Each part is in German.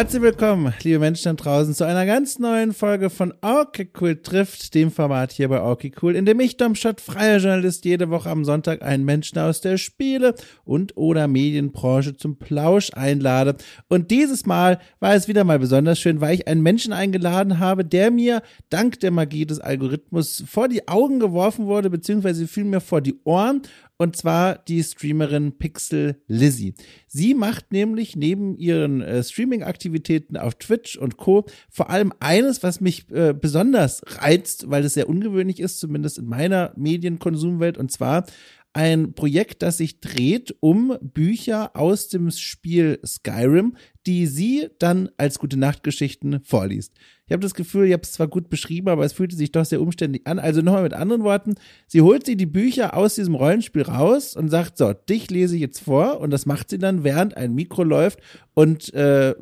Herzlich willkommen, liebe Menschen da draußen, zu einer ganz neuen Folge von Okay Cool trifft, dem Format hier bei Okay Cool, in dem ich, Domschott, freier Journalist, jede Woche am Sonntag einen Menschen aus der Spiele- und oder Medienbranche zum Plausch einlade. Und dieses Mal war es wieder mal besonders schön, weil ich einen Menschen eingeladen habe, der mir dank der Magie des Algorithmus vor die Augen geworfen wurde, beziehungsweise vielmehr vor die Ohren und zwar die Streamerin Pixel Lizzie. Sie macht nämlich neben ihren äh, Streaming-Aktivitäten auf Twitch und Co. vor allem eines, was mich äh, besonders reizt, weil es sehr ungewöhnlich ist, zumindest in meiner Medienkonsumwelt, und zwar ein Projekt, das sich dreht um Bücher aus dem Spiel Skyrim, die sie dann als gute Nachtgeschichten vorliest. Ich habe das Gefühl, ich habe es zwar gut beschrieben, aber es fühlte sich doch sehr umständlich an. Also nochmal mit anderen Worten, sie holt sie die Bücher aus diesem Rollenspiel raus und sagt, so, dich lese ich jetzt vor und das macht sie dann, während ein Mikro läuft und äh,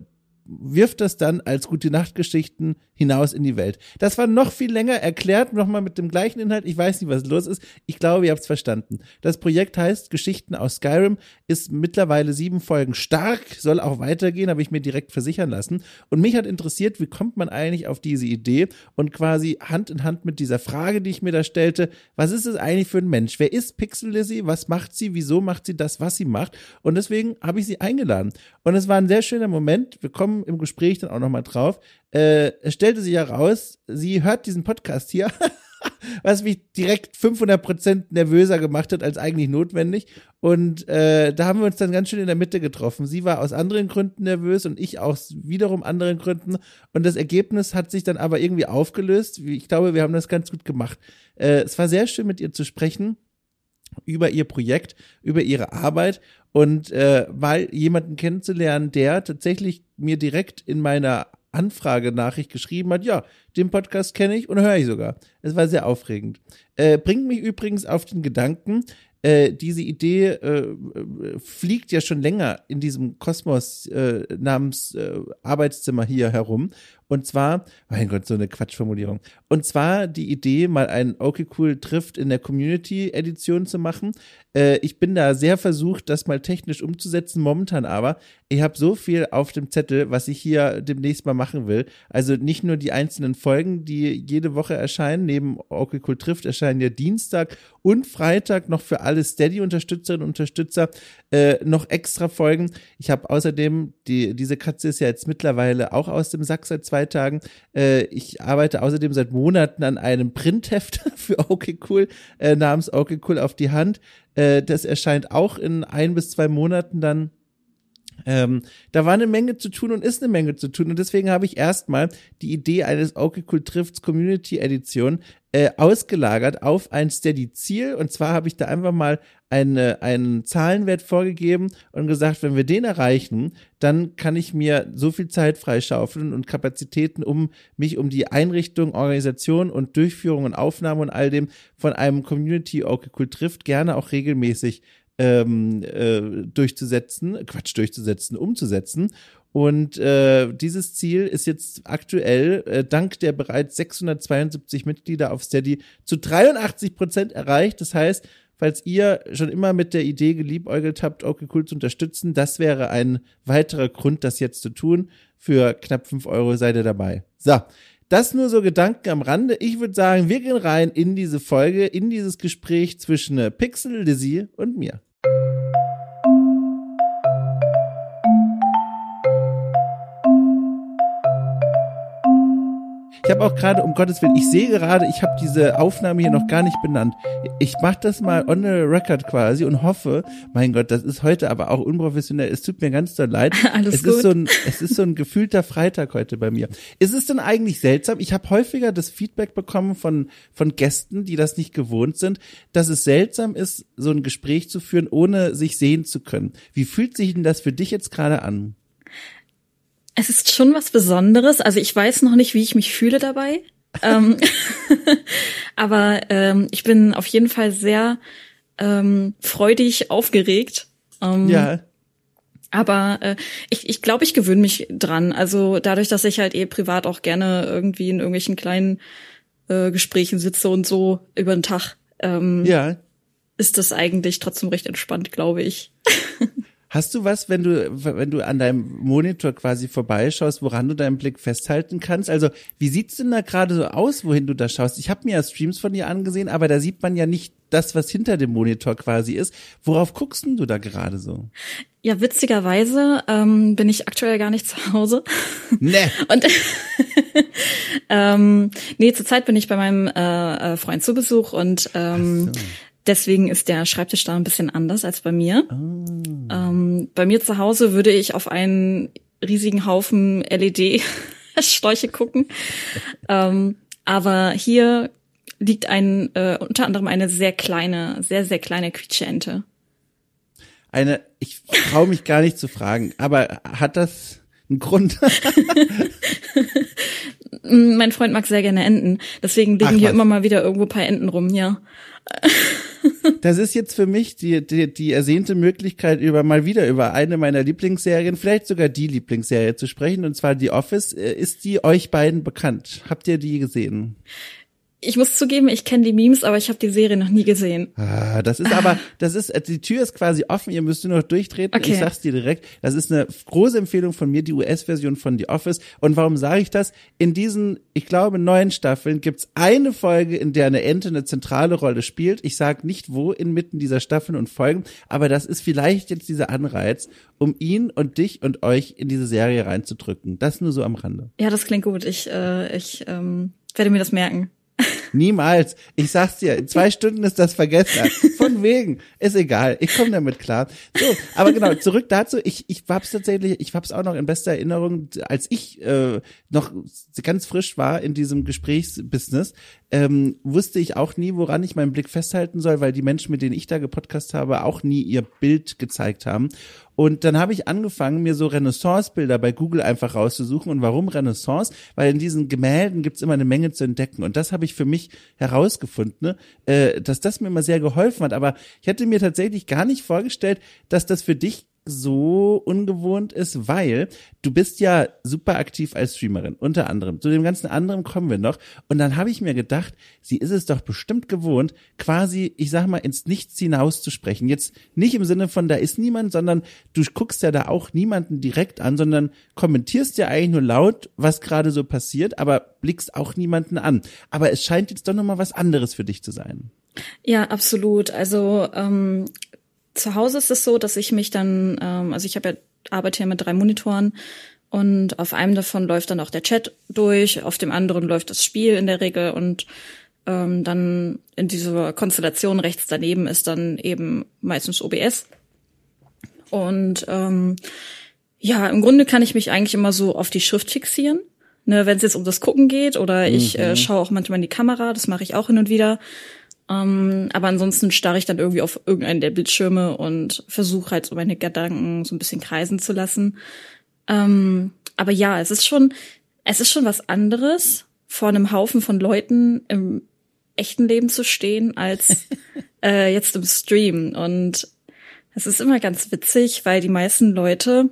wirft das dann als gute Nachtgeschichten hinaus in die Welt. Das war noch viel länger erklärt, nochmal mit dem gleichen Inhalt. Ich weiß nicht, was los ist. Ich glaube, ihr habt es verstanden. Das Projekt heißt Geschichten aus Skyrim, ist mittlerweile sieben Folgen stark, soll auch weitergehen, habe ich mir direkt versichern lassen. Und mich hat interessiert, wie kommt man eigentlich auf diese Idee und quasi Hand in Hand mit dieser Frage, die ich mir da stellte, was ist es eigentlich für ein Mensch? Wer ist Pixel Lizzie? Was macht sie? Wieso macht sie das, was sie macht? Und deswegen habe ich sie eingeladen. Und es war ein sehr schöner Moment. Wir kommen im Gespräch dann auch nochmal drauf. Äh, es stellte sich heraus, sie hört diesen Podcast hier, was mich direkt 500% nervöser gemacht hat als eigentlich notwendig. Und äh, da haben wir uns dann ganz schön in der Mitte getroffen. Sie war aus anderen Gründen nervös und ich aus wiederum anderen Gründen. Und das Ergebnis hat sich dann aber irgendwie aufgelöst. Ich glaube, wir haben das ganz gut gemacht. Äh, es war sehr schön, mit ihr zu sprechen über ihr Projekt, über ihre Arbeit und äh, mal jemanden kennenzulernen, der tatsächlich mir direkt in meiner Anfragenachricht geschrieben hat, ja, den Podcast kenne ich und höre ich sogar. Es war sehr aufregend. Äh, bringt mich übrigens auf den Gedanken, äh, diese Idee äh, fliegt ja schon länger in diesem Kosmos äh, namens äh, Arbeitszimmer hier herum. Und zwar, mein Gott, so eine Quatschformulierung. Und zwar die Idee, mal einen Okay Cool trifft in der Community-Edition zu machen. Äh, ich bin da sehr versucht, das mal technisch umzusetzen. Momentan aber, ich habe so viel auf dem Zettel, was ich hier demnächst mal machen will. Also nicht nur die einzelnen Folgen, die jede Woche erscheinen. Neben Okay Cool trifft erscheinen ja Dienstag und Freitag noch für alle Steady-Unterstützerinnen und Unterstützer äh, noch extra Folgen. Ich habe außerdem, die, diese Katze ist ja jetzt mittlerweile auch aus dem Sack seit zwei zwei Tagen. Äh, ich arbeite außerdem seit Monaten an einem Printheft für Okay Cool äh, namens Okay Cool auf die Hand. Äh, das erscheint auch in ein bis zwei Monaten dann ähm, da war eine Menge zu tun und ist eine Menge zu tun. Und deswegen habe ich erstmal die Idee eines Okay Cool Trifts Community Edition äh, ausgelagert auf ein Steady Ziel. Und zwar habe ich da einfach mal eine, einen Zahlenwert vorgegeben und gesagt, wenn wir den erreichen, dann kann ich mir so viel Zeit freischaufeln und Kapazitäten, um mich um die Einrichtung, Organisation und Durchführung und Aufnahme und all dem von einem Community Okay Cool Trift gerne auch regelmäßig ähm, äh, durchzusetzen, Quatsch, durchzusetzen, umzusetzen. Und äh, dieses Ziel ist jetzt aktuell äh, dank der bereits 672 Mitglieder auf Steady zu 83 Prozent erreicht. Das heißt, falls ihr schon immer mit der Idee geliebäugelt habt, okay cool zu unterstützen, das wäre ein weiterer Grund, das jetzt zu tun. Für knapp fünf Euro seid ihr dabei. So, das nur so Gedanken am Rande. Ich würde sagen, wir gehen rein in diese Folge, in dieses Gespräch zwischen äh, Pixel, Lizzie und mir. Ich habe auch gerade, um Gottes Willen, ich sehe gerade, ich habe diese Aufnahme hier noch gar nicht benannt. Ich mache das mal on the record quasi und hoffe, mein Gott, das ist heute aber auch unprofessionell. Es tut mir ganz doll leid. Alles es gut. Ist so ein, es ist so ein gefühlter Freitag heute bei mir. Ist es denn eigentlich seltsam? Ich habe häufiger das Feedback bekommen von, von Gästen, die das nicht gewohnt sind, dass es seltsam ist, so ein Gespräch zu führen, ohne sich sehen zu können. Wie fühlt sich denn das für dich jetzt gerade an? Es ist schon was Besonderes. Also ich weiß noch nicht, wie ich mich fühle dabei. ähm, aber ähm, ich bin auf jeden Fall sehr ähm, freudig aufgeregt. Ähm, ja. Aber äh, ich, ich glaube, ich gewöhne mich dran. Also dadurch, dass ich halt eh privat auch gerne irgendwie in irgendwelchen kleinen äh, Gesprächen sitze und so über den Tag, ähm, Ja. ist das eigentlich trotzdem recht entspannt, glaube ich. Hast du was, wenn du, wenn du an deinem Monitor quasi vorbeischaust, woran du deinen Blick festhalten kannst? Also, wie sieht's denn da gerade so aus, wohin du da schaust? Ich habe mir ja Streams von dir angesehen, aber da sieht man ja nicht das, was hinter dem Monitor quasi ist. Worauf guckst denn du da gerade so? Ja, witzigerweise ähm, bin ich aktuell gar nicht zu Hause. Nee. Und ähm, nee, zurzeit bin ich bei meinem äh, äh Freund zu Besuch und ähm, so. Deswegen ist der Schreibtisch da ein bisschen anders als bei mir. Oh. Ähm, bei mir zu Hause würde ich auf einen riesigen Haufen LED-Schläuche gucken. ähm, aber hier liegt ein äh, unter anderem eine sehr kleine, sehr, sehr kleine Quietscheente. Eine, ich traue mich gar nicht zu fragen, aber hat das einen Grund? mein Freund mag sehr gerne Enten, deswegen liegen Ach, hier immer mal wieder irgendwo paar Enten rum, ja. das ist jetzt für mich die, die, die ersehnte Möglichkeit, über mal wieder über eine meiner Lieblingsserien, vielleicht sogar die Lieblingsserie zu sprechen, und zwar The Office. Äh, ist die euch beiden bekannt? Habt ihr die gesehen? Ich muss zugeben, ich kenne die Memes, aber ich habe die Serie noch nie gesehen. Ah, das ist aber, das ist, die Tür ist quasi offen, ihr müsst nur noch durchtreten. Okay. Ich sag's dir direkt. Das ist eine große Empfehlung von mir, die US-Version von The Office. Und warum sage ich das? In diesen, ich glaube, neun Staffeln gibt's eine Folge, in der eine Ente eine zentrale Rolle spielt. Ich sage nicht wo inmitten dieser Staffeln und Folgen, aber das ist vielleicht jetzt dieser Anreiz, um ihn und dich und euch in diese Serie reinzudrücken. Das nur so am Rande. Ja, das klingt gut. Ich, äh, ich ähm, werde mir das merken. Niemals. Ich sag's dir, in zwei Stunden ist das vergessen. Von wegen. Ist egal. Ich komme damit klar. So, aber genau, zurück dazu. Ich, ich hab's tatsächlich, ich hab's auch noch in bester Erinnerung, als ich äh, noch ganz frisch war in diesem Gesprächsbusiness, ähm, wusste ich auch nie, woran ich meinen Blick festhalten soll, weil die Menschen, mit denen ich da gepodcast habe, auch nie ihr Bild gezeigt haben. Und dann habe ich angefangen, mir so Renaissance-Bilder bei Google einfach rauszusuchen. Und warum Renaissance? Weil in diesen Gemälden gibt's immer eine Menge zu entdecken. Und das habe ich für mich herausgefunden, ne? äh, dass das mir immer sehr geholfen hat. Aber ich hätte mir tatsächlich gar nicht vorgestellt, dass das für dich so ungewohnt ist, weil du bist ja super aktiv als Streamerin, unter anderem. Zu dem ganzen anderen kommen wir noch. Und dann habe ich mir gedacht, sie ist es doch bestimmt gewohnt, quasi, ich sag mal, ins Nichts hinaus zu sprechen. Jetzt nicht im Sinne von, da ist niemand, sondern du guckst ja da auch niemanden direkt an, sondern kommentierst ja eigentlich nur laut, was gerade so passiert, aber blickst auch niemanden an. Aber es scheint jetzt doch nochmal was anderes für dich zu sein. Ja, absolut. Also ähm, zu Hause ist es so, dass ich mich dann, ähm, also ich habe ja arbeite ja mit drei Monitoren und auf einem davon läuft dann auch der Chat durch, auf dem anderen läuft das Spiel in der Regel und ähm, dann in dieser Konstellation rechts daneben ist dann eben meistens OBS. Und ähm, ja, im Grunde kann ich mich eigentlich immer so auf die Schrift fixieren. Ne, wenn es jetzt um das Gucken geht oder ich äh, mhm. schaue auch manchmal in die Kamera, das mache ich auch hin und wieder. Ähm, aber ansonsten starre ich dann irgendwie auf irgendeinen der Bildschirme und versuche halt so meine Gedanken so ein bisschen kreisen zu lassen. Ähm, aber ja, es ist schon, es ist schon was anderes, vor einem Haufen von Leuten im echten Leben zu stehen, als äh, jetzt im Stream. Und es ist immer ganz witzig, weil die meisten Leute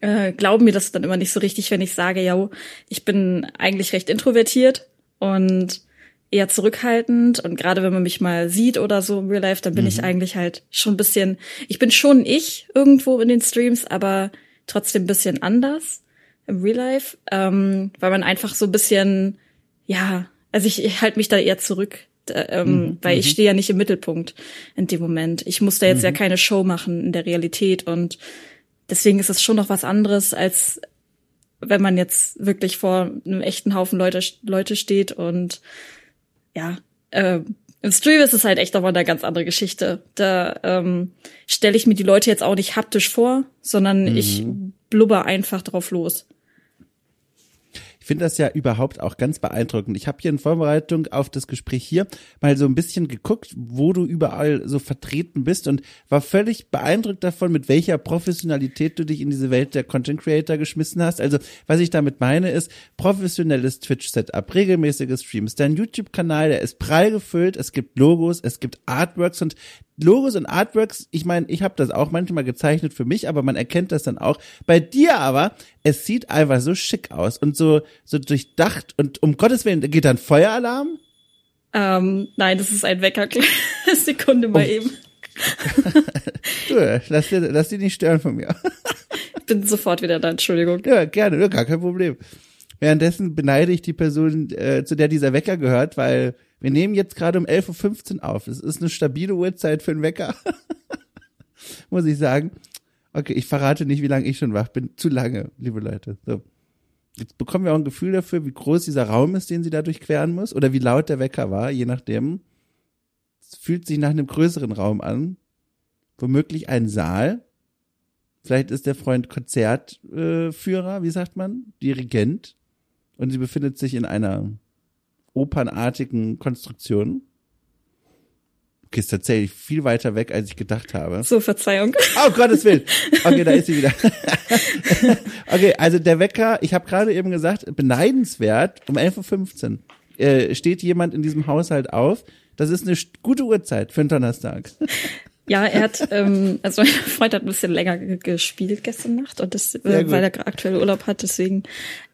äh, glauben mir das dann immer nicht so richtig, wenn ich sage, ja, ich bin eigentlich recht introvertiert und eher zurückhaltend und gerade wenn man mich mal sieht oder so im Real Life, dann bin mhm. ich eigentlich halt schon ein bisschen, ich bin schon ich irgendwo in den Streams, aber trotzdem ein bisschen anders im Real Life, ähm, weil man einfach so ein bisschen, ja, also ich, ich halte mich da eher zurück, äh, ähm, mhm. weil ich mhm. stehe ja nicht im Mittelpunkt in dem Moment. Ich muss da jetzt mhm. ja keine Show machen in der Realität und deswegen ist es schon noch was anderes als wenn man jetzt wirklich vor einem echten Haufen Leute, Leute steht und ja, äh, im Stream ist es halt echt nochmal eine ganz andere Geschichte. Da ähm, stelle ich mir die Leute jetzt auch nicht haptisch vor, sondern mhm. ich blubber einfach drauf los finde das ja überhaupt auch ganz beeindruckend. Ich habe hier in Vorbereitung auf das Gespräch hier mal so ein bisschen geguckt, wo du überall so vertreten bist und war völlig beeindruckt davon, mit welcher Professionalität du dich in diese Welt der Content Creator geschmissen hast. Also, was ich damit meine, ist professionelles Twitch-Setup, regelmäßige Streams, dein YouTube-Kanal, der ist prall gefüllt, es gibt Logos, es gibt Artworks und Logos und Artworks, ich meine, ich habe das auch manchmal gezeichnet für mich, aber man erkennt das dann auch. Bei dir aber, es sieht einfach so schick aus und so so durchdacht und um Gottes Willen, geht dann Feueralarm? Ähm, nein, das ist ein Wecker. Sekunde mal oh. eben. du. Lass, dir, lass dich nicht stören von mir. Ich bin sofort wieder da, Entschuldigung. Ja, gerne, ja, gar kein Problem. Währenddessen beneide ich die Person, äh, zu der dieser Wecker gehört, weil wir nehmen jetzt gerade um 11.15 Uhr auf. Es ist eine stabile Uhrzeit für einen Wecker. Muss ich sagen. Okay, ich verrate nicht, wie lange ich schon wach bin. Zu lange, liebe Leute. So. Jetzt bekommen wir auch ein Gefühl dafür, wie groß dieser Raum ist, den sie da durchqueren muss, oder wie laut der Wecker war, je nachdem. Es fühlt sich nach einem größeren Raum an. Womöglich ein Saal. Vielleicht ist der Freund Konzertführer, äh, wie sagt man? Dirigent. Und sie befindet sich in einer opernartigen Konstruktion. Okay, ist tatsächlich viel weiter weg, als ich gedacht habe. So, Verzeihung. Oh, Gottes Willen. Okay, da ist sie wieder. okay, also der Wecker, ich habe gerade eben gesagt, beneidenswert, um 11.15 Uhr äh, steht jemand in diesem Haushalt auf. Das ist eine gute Uhrzeit für einen Donnerstag. Ja, er hat, ähm, also mein Freund hat ein bisschen länger gespielt gestern Nacht und das, äh, weil er aktuell Urlaub hat, deswegen,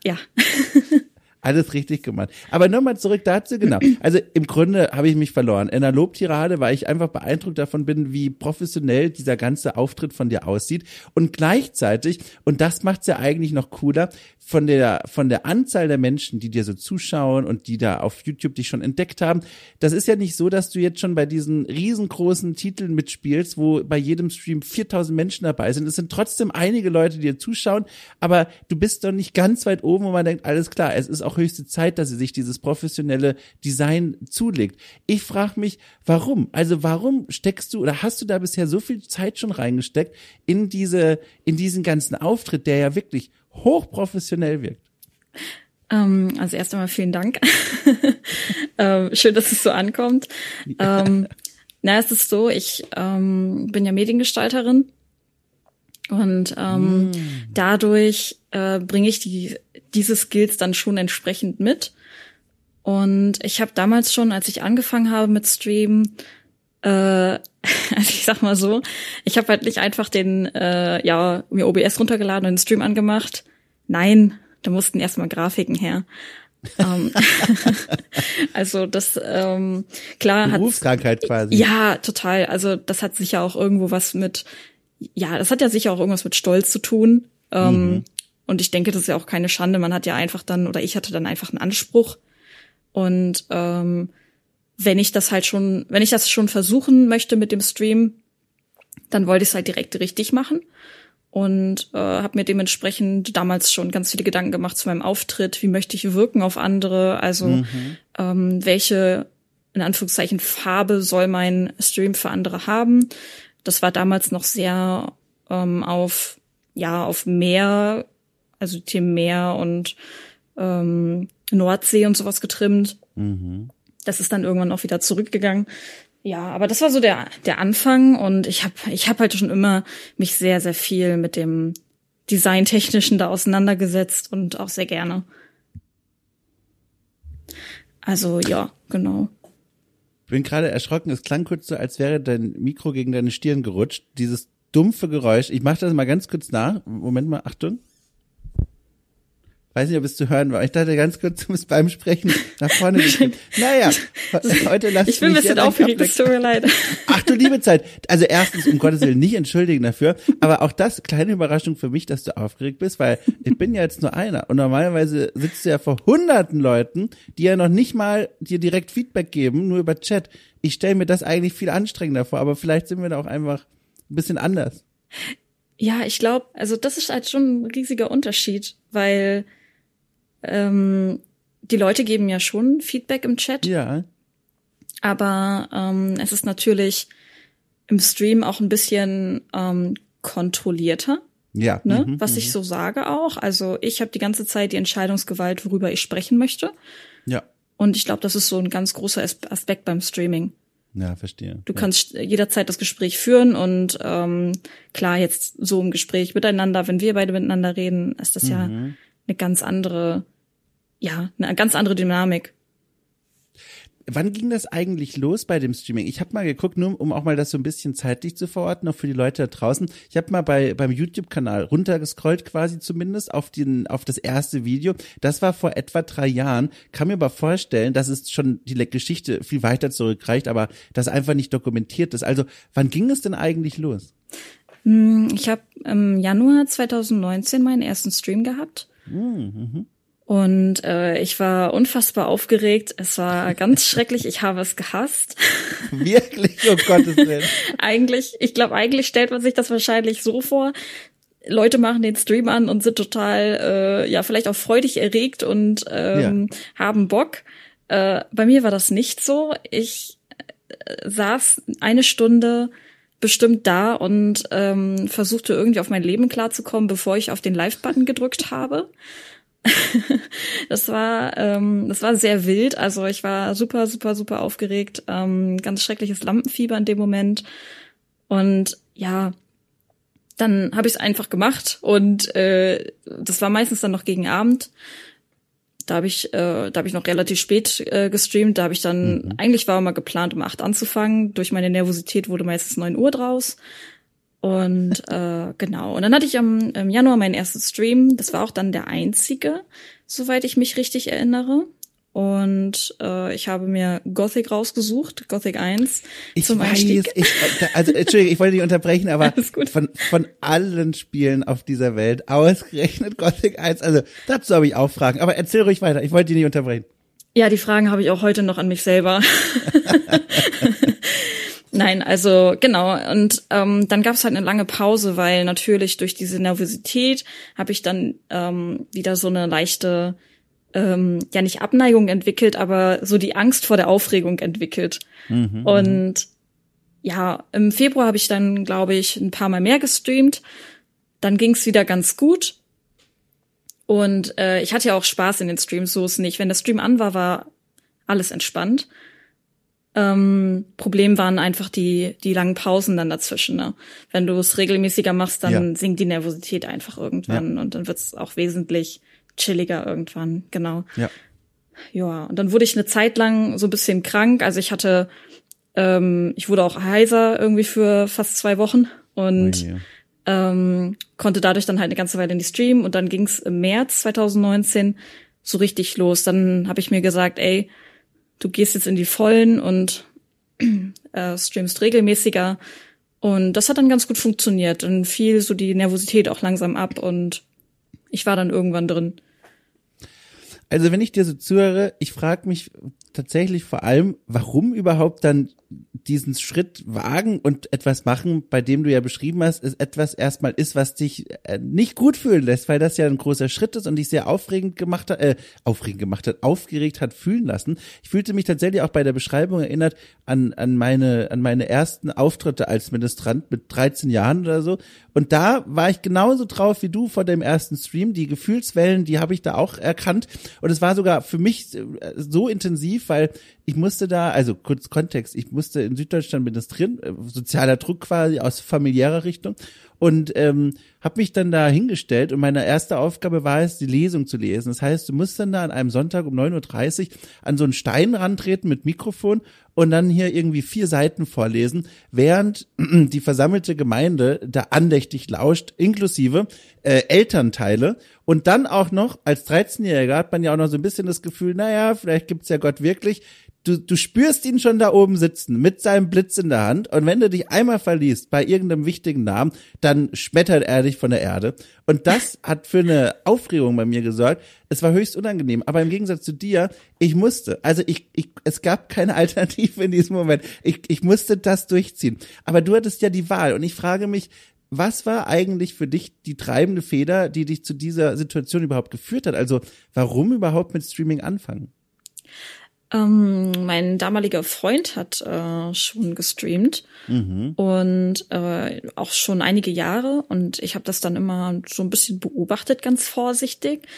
ja. Alles richtig gemacht. Aber nochmal zurück dazu, genau. Also im Grunde habe ich mich verloren. In der Lobtirade, weil ich einfach beeindruckt davon bin, wie professionell dieser ganze Auftritt von dir aussieht. Und gleichzeitig, und das macht's ja eigentlich noch cooler, von der, von der Anzahl der Menschen, die dir so zuschauen und die da auf YouTube dich schon entdeckt haben. Das ist ja nicht so, dass du jetzt schon bei diesen riesengroßen Titeln mitspielst, wo bei jedem Stream 4000 Menschen dabei sind. Es sind trotzdem einige Leute, die dir zuschauen, aber du bist doch nicht ganz weit oben, wo man denkt, alles klar, es ist auch höchste Zeit, dass sie sich dieses professionelle Design zulegt. Ich frage mich, warum? Also warum steckst du oder hast du da bisher so viel Zeit schon reingesteckt in diese, in diesen ganzen Auftritt, der ja wirklich hochprofessionell wirkt. Ähm, also erst einmal vielen Dank. ähm, schön, dass es so ankommt. Ja. Ähm, na, es ist so, ich ähm, bin ja Mediengestalterin und mm. dadurch äh, bringe ich die diese Skills dann schon entsprechend mit. Und ich habe damals schon, als ich angefangen habe mit Stream, äh, also ich sag mal so, ich habe halt nicht einfach den, äh, ja, mir OBS runtergeladen und den Stream angemacht. Nein, da mussten erstmal Grafiken her. Ähm, also das ähm, klar hat Berufskrankheit quasi. Ja, total. Also das hat sicher auch irgendwo was mit ja, das hat ja sicher auch irgendwas mit Stolz zu tun. Ähm, mhm. Und ich denke, das ist ja auch keine Schande. Man hat ja einfach dann, oder ich hatte dann einfach einen Anspruch. Und ähm, wenn ich das halt schon, wenn ich das schon versuchen möchte mit dem Stream, dann wollte ich es halt direkt richtig machen und äh, habe mir dementsprechend damals schon ganz viele Gedanken gemacht zu meinem Auftritt, wie möchte ich wirken auf andere, also mhm. ähm, welche in Anführungszeichen Farbe soll mein Stream für andere haben. Das war damals noch sehr ähm, auf ja auf Meer, also Themen Meer und ähm, Nordsee und sowas getrimmt. Mhm. Das ist dann irgendwann auch wieder zurückgegangen. Ja, aber das war so der der Anfang und ich habe ich habe halt schon immer mich sehr sehr viel mit dem Designtechnischen da auseinandergesetzt und auch sehr gerne. Also ja, genau. Bin gerade erschrocken. Es klang kurz so, als wäre dein Mikro gegen deine Stirn gerutscht. Dieses dumpfe Geräusch. Ich mache das mal ganz kurz nach. Moment mal, Achtung. Weiß nicht, ob es zu hören war. Ich dachte ganz kurz, du musst beim Sprechen nach vorne gehen. Naja, heute lass ich bin ein bisschen aufgeregt, es tut mir leid. Ach du liebe Zeit. Also erstens, um Gottes Willen, nicht entschuldigen dafür. Aber auch das, kleine Überraschung für mich, dass du aufgeregt bist, weil ich bin ja jetzt nur einer. Und normalerweise sitzt du ja vor hunderten Leuten, die ja noch nicht mal dir direkt Feedback geben, nur über Chat. Ich stelle mir das eigentlich viel anstrengender vor, aber vielleicht sind wir da auch einfach ein bisschen anders. Ja, ich glaube, also das ist halt schon ein riesiger Unterschied, weil ähm, die Leute geben ja schon Feedback im Chat. Ja. Aber ähm, es ist natürlich im Stream auch ein bisschen ähm, kontrollierter. Ja. Ne? Mhm, was mhm. ich so sage auch. Also ich habe die ganze Zeit die Entscheidungsgewalt, worüber ich sprechen möchte. Ja. Und ich glaube, das ist so ein ganz großer Aspekt beim Streaming. Ja, verstehe. Du kannst jederzeit das Gespräch führen und ähm, klar, jetzt so im Gespräch miteinander, wenn wir beide miteinander reden, ist das mhm. ja eine ganz andere ja, eine ganz andere Dynamik. Wann ging das eigentlich los bei dem Streaming? Ich habe mal geguckt, nur um auch mal das so ein bisschen zeitlich zu verorten, auch für die Leute da draußen. Ich habe mal bei beim YouTube-Kanal runtergescrollt quasi zumindest auf den auf das erste Video. Das war vor etwa drei Jahren. Kann mir aber vorstellen, dass es schon die Geschichte viel weiter zurückreicht, aber das einfach nicht dokumentiert ist. Also wann ging es denn eigentlich los? Hm, ich habe im Januar 2019 meinen ersten Stream gehabt. Mhm. Und äh, ich war unfassbar aufgeregt. Es war ganz schrecklich. Ich habe es gehasst. Wirklich, oh Gottes Willen. eigentlich, ich glaube, eigentlich stellt man sich das wahrscheinlich so vor. Leute machen den Stream an und sind total, äh, ja, vielleicht auch freudig erregt und ähm, ja. haben Bock. Äh, bei mir war das nicht so. Ich äh, saß eine Stunde bestimmt da und ähm, versuchte irgendwie auf mein Leben klarzukommen, bevor ich auf den Live-Button gedrückt habe. das war ähm, das war sehr wild. Also ich war super super super aufgeregt, ähm, ganz schreckliches Lampenfieber in dem Moment und ja, dann habe ich es einfach gemacht und äh, das war meistens dann noch gegen Abend. Da habe ich, äh, da habe ich noch relativ spät äh, gestreamt. Da habe ich dann, mhm. eigentlich war mal geplant, um acht anzufangen. Durch meine Nervosität wurde meistens neun Uhr draus. Und äh, genau. Und dann hatte ich am im Januar meinen ersten Stream. Das war auch dann der einzige, soweit ich mich richtig erinnere. Und äh, ich habe mir Gothic rausgesucht, Gothic 1 ich zum weiß, Einstieg. Ich, also Entschuldigung, ich wollte dich unterbrechen, aber von, von allen Spielen auf dieser Welt ausgerechnet Gothic 1, also dazu habe ich auch Fragen. Aber erzähl ruhig weiter, ich wollte dich nicht unterbrechen. Ja, die Fragen habe ich auch heute noch an mich selber. Nein, also genau. Und ähm, dann gab es halt eine lange Pause, weil natürlich durch diese Nervosität habe ich dann ähm, wieder so eine leichte, ähm, ja nicht Abneigung entwickelt, aber so die Angst vor der Aufregung entwickelt. Mhm, mhm. Und ja, im Februar habe ich dann, glaube ich, ein paar Mal mehr gestreamt. Dann ging es wieder ganz gut. Und äh, ich hatte ja auch Spaß in den Streams, so ist nicht. Wenn der Stream an war, war alles entspannt. Ähm, Problem waren einfach die, die langen Pausen dann dazwischen. Ne? Wenn du es regelmäßiger machst, dann ja. sinkt die Nervosität einfach irgendwann ja. und dann wird es auch wesentlich chilliger irgendwann, genau. Ja. Ja, und dann wurde ich eine Zeit lang so ein bisschen krank. Also ich hatte, ähm, ich wurde auch heiser irgendwie für fast zwei Wochen und oh ähm, konnte dadurch dann halt eine ganze Weile in die Stream und dann ging's im März 2019 so richtig los. Dann habe ich mir gesagt, ey, du gehst jetzt in die Vollen und äh, streamst regelmäßiger. Und das hat dann ganz gut funktioniert und fiel so die Nervosität auch langsam ab und ich war dann irgendwann drin. Also wenn ich dir so zuhöre, ich frage mich tatsächlich vor allem, warum überhaupt dann diesen Schritt wagen und etwas machen, bei dem du ja beschrieben hast, ist etwas erstmal ist, was dich äh, nicht gut fühlen lässt, weil das ja ein großer Schritt ist und dich sehr aufregend gemacht hat, äh, aufregend gemacht hat, aufgeregt hat fühlen lassen. Ich fühlte mich tatsächlich auch bei der Beschreibung erinnert an, an meine, an meine ersten Auftritte als Ministrant mit 13 Jahren oder so. Und da war ich genauso drauf wie du vor dem ersten Stream. Die Gefühlswellen, die habe ich da auch erkannt. Und es war sogar für mich äh, so intensiv, weil ich musste da, also kurz Kontext, ich musste in Süddeutschland ministrieren, äh, sozialer Druck quasi aus familiärer Richtung und ähm, habe mich dann da hingestellt und meine erste Aufgabe war es, die Lesung zu lesen. Das heißt, du musst dann da an einem Sonntag um 9.30 Uhr an so einen Stein rantreten mit Mikrofon und dann hier irgendwie vier Seiten vorlesen, während die versammelte Gemeinde da andächtig lauscht, inklusive äh, Elternteile. Und dann auch noch, als 13-Jähriger hat man ja auch noch so ein bisschen das Gefühl, naja, vielleicht gibt's ja Gott wirklich du, du spürst ihn schon da oben sitzen mit seinem Blitz in der Hand und wenn du dich einmal verliest bei irgendeinem wichtigen Namen, dann schmettert er dich von der Erde. Und das hat für eine Aufregung bei mir gesorgt. Es war höchst unangenehm, aber im Gegensatz zu dir, ich musste, also ich, ich es gab keine Alternative in diesem Moment. Ich, ich musste das durchziehen. Aber du hattest ja die Wahl und ich frage mich, was war eigentlich für dich die treibende Feder, die dich zu dieser Situation überhaupt geführt hat? Also warum überhaupt mit Streaming anfangen? Ähm, mein damaliger Freund hat äh, schon gestreamt mhm. und äh, auch schon einige Jahre und ich habe das dann immer so ein bisschen beobachtet, ganz vorsichtig.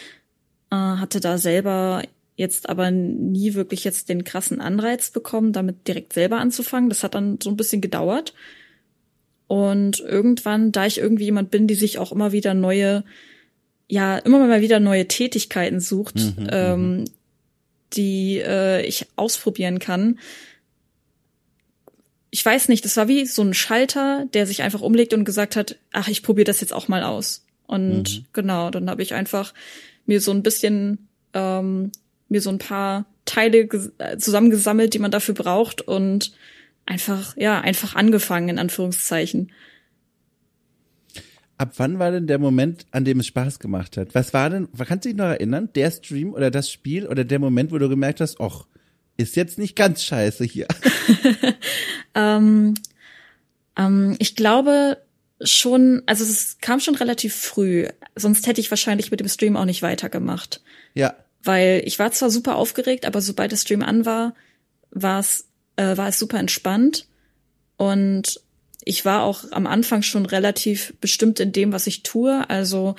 Äh, hatte da selber jetzt aber nie wirklich jetzt den krassen Anreiz bekommen, damit direkt selber anzufangen. Das hat dann so ein bisschen gedauert. Und irgendwann, da ich irgendwie jemand bin, die sich auch immer wieder neue, ja, immer mal wieder neue Tätigkeiten sucht, mhm, ähm, mhm die äh, ich ausprobieren kann. Ich weiß nicht, das war wie so ein Schalter, der sich einfach umlegt und gesagt hat, ach, ich probiere das jetzt auch mal aus. Und mhm. genau, dann habe ich einfach mir so ein bisschen, ähm, mir so ein paar Teile zusammengesammelt, die man dafür braucht und einfach, ja, einfach angefangen, in Anführungszeichen. Ab wann war denn der Moment, an dem es Spaß gemacht hat? Was war denn, kannst du dich noch erinnern, der Stream oder das Spiel oder der Moment, wo du gemerkt hast, ach, ist jetzt nicht ganz scheiße hier? ähm, ähm, ich glaube schon, also es kam schon relativ früh, sonst hätte ich wahrscheinlich mit dem Stream auch nicht weitergemacht. Ja. Weil ich war zwar super aufgeregt, aber sobald der Stream an war, war es, äh, war es super entspannt. Und ich war auch am Anfang schon relativ bestimmt in dem, was ich tue. Also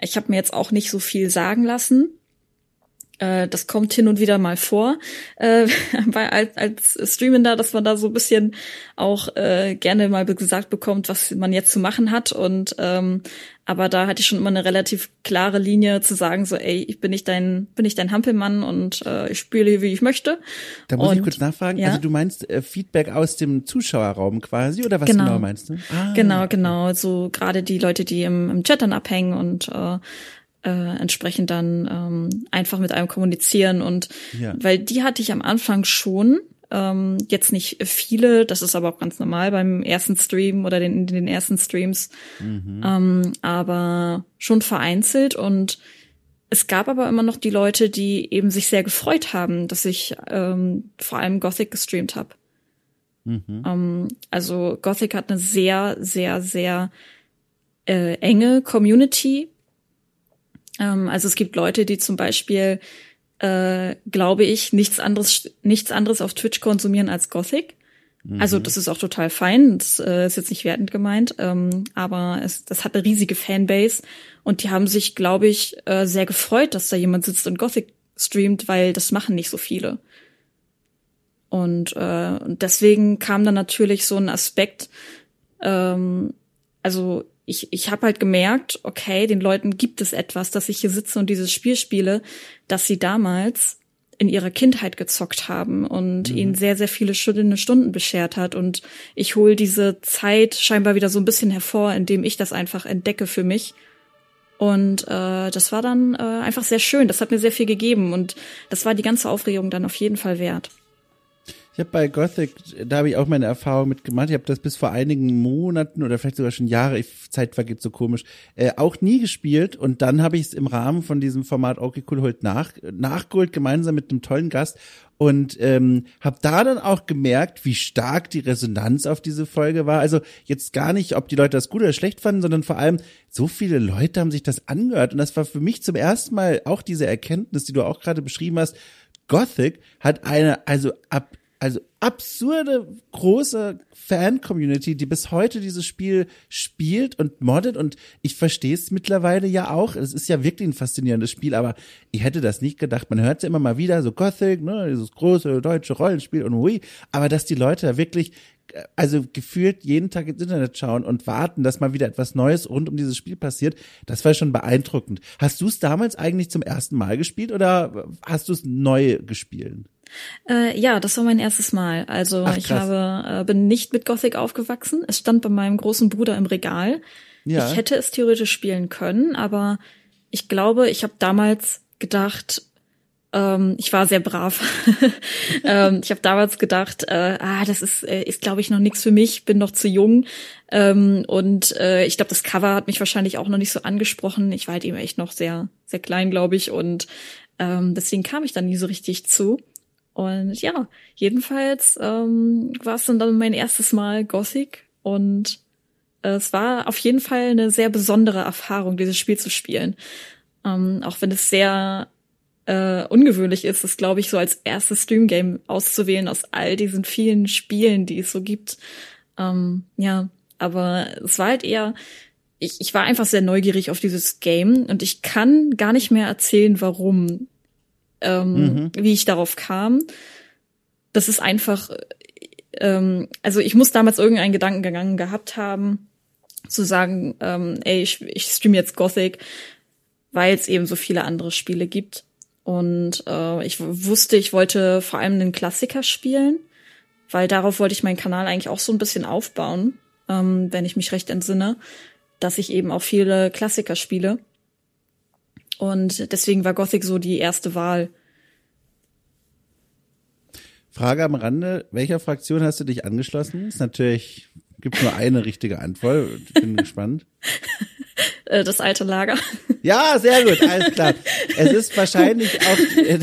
ich habe mir jetzt auch nicht so viel sagen lassen. Äh, das kommt hin und wieder mal vor, äh, bei, als, als Streamender, dass man da so ein bisschen auch äh, gerne mal gesagt bekommt, was man jetzt zu machen hat. Und ähm, aber da hatte ich schon immer eine relativ klare Linie zu sagen, so, ey, ich bin nicht dein, bin nicht dein Hampelmann und äh, ich spiele wie ich möchte. Da muss und, ich kurz nachfragen. ja. Also du meinst äh, Feedback aus dem Zuschauerraum quasi oder was Genau. genau, meinst du? Ah, Genau, genau. So gerade die Leute, die im, im Chat dann abhängen und äh, äh, entsprechend dann ähm, einfach mit einem kommunizieren und Ja. weil die hatte ich am Anfang schon. Ähm, jetzt nicht viele, das ist aber auch ganz normal beim ersten Stream oder den, in den ersten Streams, ähm, aber schon vereinzelt und es gab aber immer noch die Leute, die eben sich sehr gefreut haben, dass ich ähm, vor allem Gothic gestreamt habe. Ähm, also Gothic hat eine sehr, sehr, sehr äh, enge Community. Ähm, also es gibt Leute, die zum Beispiel, äh, glaube ich, nichts anderes, nichts anderes auf Twitch konsumieren als Gothic. Also das ist auch total fein, das äh, ist jetzt nicht wertend gemeint, ähm, aber es, das hat eine riesige Fanbase und die haben sich, glaube ich, äh, sehr gefreut, dass da jemand sitzt und Gothic streamt, weil das machen nicht so viele. Und, äh, und deswegen kam dann natürlich so ein Aspekt, ähm, also ich, ich habe halt gemerkt, okay, den Leuten gibt es etwas, dass ich hier sitze und dieses Spiel spiele, dass sie damals in ihrer Kindheit gezockt haben und ihnen sehr, sehr viele schöne Stunden beschert hat. Und ich hole diese Zeit scheinbar wieder so ein bisschen hervor, indem ich das einfach entdecke für mich. Und äh, das war dann äh, einfach sehr schön. Das hat mir sehr viel gegeben und das war die ganze Aufregung dann auf jeden Fall wert. Ich habe bei Gothic, da habe ich auch meine Erfahrung mitgemacht. Ich habe das bis vor einigen Monaten oder vielleicht sogar schon Jahre, ich, Zeit vergeht so komisch, äh, auch nie gespielt. Und dann habe ich es im Rahmen von diesem Format Okay Cool holt nach, nachgeholt, gemeinsam mit einem tollen Gast. Und ähm, habe da dann auch gemerkt, wie stark die Resonanz auf diese Folge war. Also jetzt gar nicht, ob die Leute das gut oder schlecht fanden, sondern vor allem, so viele Leute haben sich das angehört. Und das war für mich zum ersten Mal auch diese Erkenntnis, die du auch gerade beschrieben hast. Gothic hat eine, also ab also absurde große Fan-Community, die bis heute dieses Spiel spielt und moddet und ich verstehe es mittlerweile ja auch. Es ist ja wirklich ein faszinierendes Spiel, aber ich hätte das nicht gedacht. Man hört ja immer mal wieder so Gothic, ne, dieses große deutsche Rollenspiel und hui, aber dass die Leute da wirklich äh, also gefühlt jeden Tag ins Internet schauen und warten, dass mal wieder etwas Neues rund um dieses Spiel passiert, das war schon beeindruckend. Hast du es damals eigentlich zum ersten Mal gespielt oder hast du es neu gespielt? Äh, ja, das war mein erstes Mal. Also Ach, ich habe, äh, bin nicht mit Gothic aufgewachsen. Es stand bei meinem großen Bruder im Regal. Ja. Ich hätte es theoretisch spielen können, aber ich glaube, ich habe damals gedacht, ähm, ich war sehr brav. ähm, ich habe damals gedacht, äh, ah, das ist, äh, ist glaube ich noch nichts für mich, bin noch zu jung. Ähm, und äh, ich glaube, das Cover hat mich wahrscheinlich auch noch nicht so angesprochen. Ich war halt eben echt noch sehr, sehr klein, glaube ich. Und ähm, deswegen kam ich dann nie so richtig zu. Und ja, jedenfalls ähm, war es dann, dann mein erstes Mal Gothic und es war auf jeden Fall eine sehr besondere Erfahrung, dieses Spiel zu spielen. Ähm, auch wenn es sehr äh, ungewöhnlich ist, es glaube ich so als erstes Stream-Game auszuwählen aus all diesen vielen Spielen, die es so gibt. Ähm, ja, aber es war halt eher, ich, ich war einfach sehr neugierig auf dieses Game und ich kann gar nicht mehr erzählen, warum, ähm, wie ich darauf kam. Das ist einfach, ähm, also ich muss damals irgendeinen Gedankengang gehabt haben, zu sagen, ähm, ey, ich, ich stream jetzt Gothic, weil es eben so viele andere Spiele gibt. Und äh, ich wusste, ich wollte vor allem einen Klassiker spielen, weil darauf wollte ich meinen Kanal eigentlich auch so ein bisschen aufbauen, ähm, wenn ich mich recht entsinne, dass ich eben auch viele Klassiker spiele. Und deswegen war Gothic so die erste Wahl. Frage am Rande, welcher Fraktion hast du dich angeschlossen? Ist natürlich, gibt nur eine richtige Antwort. Ich bin gespannt. Äh, das alte Lager. Ja, sehr gut, alles klar. Es ist wahrscheinlich auch äh,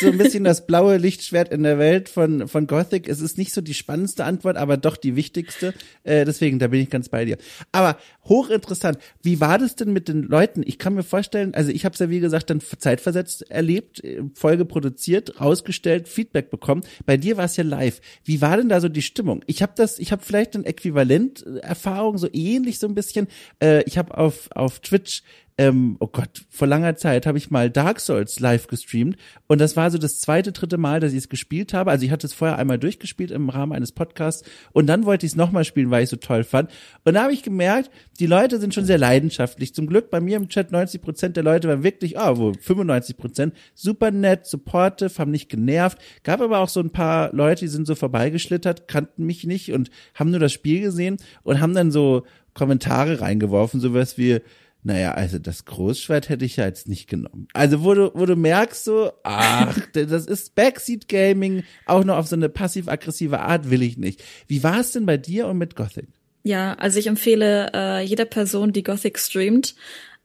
so ein bisschen das blaue Lichtschwert in der Welt von, von Gothic. Es ist nicht so die spannendste Antwort, aber doch die wichtigste. Äh, deswegen, da bin ich ganz bei dir. Aber hochinteressant. Wie war das denn mit den Leuten? Ich kann mir vorstellen, also ich habe es ja wie gesagt dann zeitversetzt erlebt, äh, Folge produziert, rausgestellt, Feedback bekommen. Bei dir war es ja live. Wie war denn da so die Stimmung? Ich habe das, ich habe vielleicht ein Äquivalent Erfahrung so ähnlich so ein bisschen. Äh, ich habe auf auf Twitch ähm, oh Gott, vor langer Zeit habe ich mal Dark Souls live gestreamt und das war so das zweite, dritte Mal, dass ich es gespielt habe. Also ich hatte es vorher einmal durchgespielt im Rahmen eines Podcasts und dann wollte ich es nochmal spielen, weil ich es so toll fand. Und da habe ich gemerkt, die Leute sind schon sehr leidenschaftlich. Zum Glück bei mir im Chat 90 Prozent der Leute waren wirklich, oh, wo 95 Prozent, super nett, supportive, haben nicht genervt. Gab aber auch so ein paar Leute, die sind so vorbeigeschlittert, kannten mich nicht und haben nur das Spiel gesehen und haben dann so Kommentare reingeworfen, sowas wie, naja, also das Großschwert hätte ich ja jetzt nicht genommen. Also wo du, wo du merkst so, ach, das ist Backseat Gaming, auch noch auf so eine passiv-aggressive Art will ich nicht. Wie war es denn bei dir und mit Gothic? Ja, also ich empfehle äh, jeder Person, die Gothic streamt,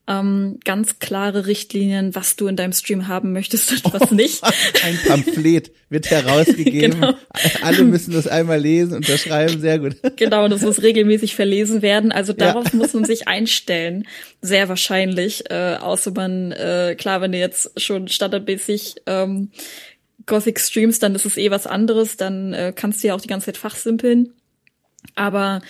ähm, ganz klare Richtlinien, was du in deinem Stream haben möchtest und was nicht. Ein Pamphlet wird herausgegeben. genau. Alle müssen das einmal lesen, unterschreiben, sehr gut. Genau, das muss regelmäßig verlesen werden. Also darauf ja. muss man sich einstellen. Sehr wahrscheinlich. Äh, außer man, äh, klar, wenn du jetzt schon standardmäßig ähm, Gothic streamst, dann ist es eh was anderes. Dann äh, kannst du ja auch die ganze Zeit fachsimpeln. Aber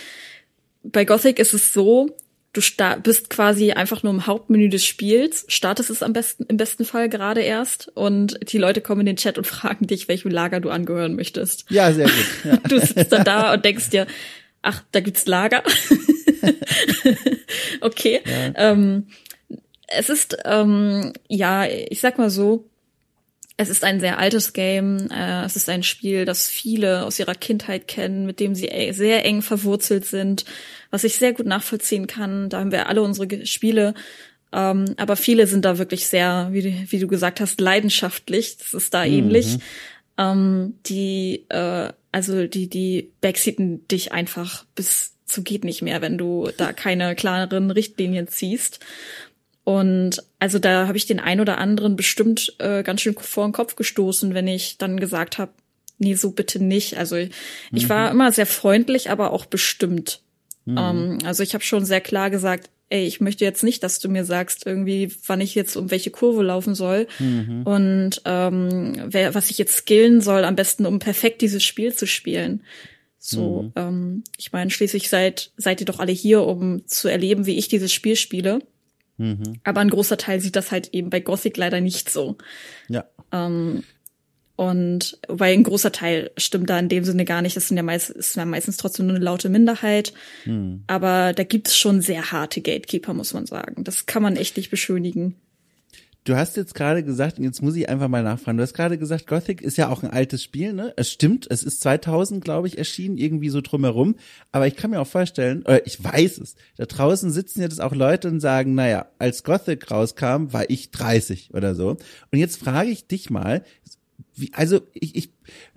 bei Gothic ist es so, du bist quasi einfach nur im Hauptmenü des Spiels, startest es am besten, im besten Fall gerade erst und die Leute kommen in den Chat und fragen dich, welchem Lager du angehören möchtest. Ja, sehr gut. Ja. Du sitzt dann da und denkst dir, ach, da gibt's Lager. okay. Ja. Ähm, es ist, ähm, ja, ich sag mal so, es ist ein sehr altes Game. Äh, es ist ein Spiel, das viele aus ihrer Kindheit kennen, mit dem sie e-, sehr eng verwurzelt sind, was ich sehr gut nachvollziehen kann. Da haben wir alle unsere Spiele. Ähm, aber viele sind da wirklich sehr, wie, wie, du gesagt hast, leidenschaftlich. Das ist da mhm. ähnlich. Ähm, die, äh, also die, die backseaten dich einfach bis zu geht nicht mehr, wenn du da keine klaren Richtlinien ziehst. Und also da habe ich den ein oder anderen bestimmt äh, ganz schön vor den Kopf gestoßen, wenn ich dann gesagt habe, nee, so bitte nicht. Also ich, mhm. ich war immer sehr freundlich, aber auch bestimmt. Mhm. Ähm, also ich habe schon sehr klar gesagt, ey, ich möchte jetzt nicht, dass du mir sagst, irgendwie, wann ich jetzt um welche Kurve laufen soll mhm. und ähm, wer, was ich jetzt skillen soll, am besten, um perfekt dieses Spiel zu spielen. So, mhm. ähm, ich meine, schließlich seid, seid ihr doch alle hier, um zu erleben, wie ich dieses Spiel spiele. Mhm. Aber ein großer Teil sieht das halt eben bei Gothic leider nicht so. Ja. Ähm, und weil ein großer Teil stimmt da in dem Sinne gar nicht. Das sind ja meist, ist ja meistens trotzdem nur eine laute Minderheit. Mhm. Aber da gibt's schon sehr harte Gatekeeper, muss man sagen. Das kann man echt nicht beschönigen. Du hast jetzt gerade gesagt, und jetzt muss ich einfach mal nachfragen, du hast gerade gesagt, Gothic ist ja auch ein altes Spiel, ne? Es stimmt, es ist 2000, glaube ich, erschienen, irgendwie so drumherum. Aber ich kann mir auch vorstellen, oder ich weiß es, da draußen sitzen jetzt auch Leute und sagen, naja, als Gothic rauskam, war ich 30 oder so. Und jetzt frage ich dich mal, wie, also ich, ich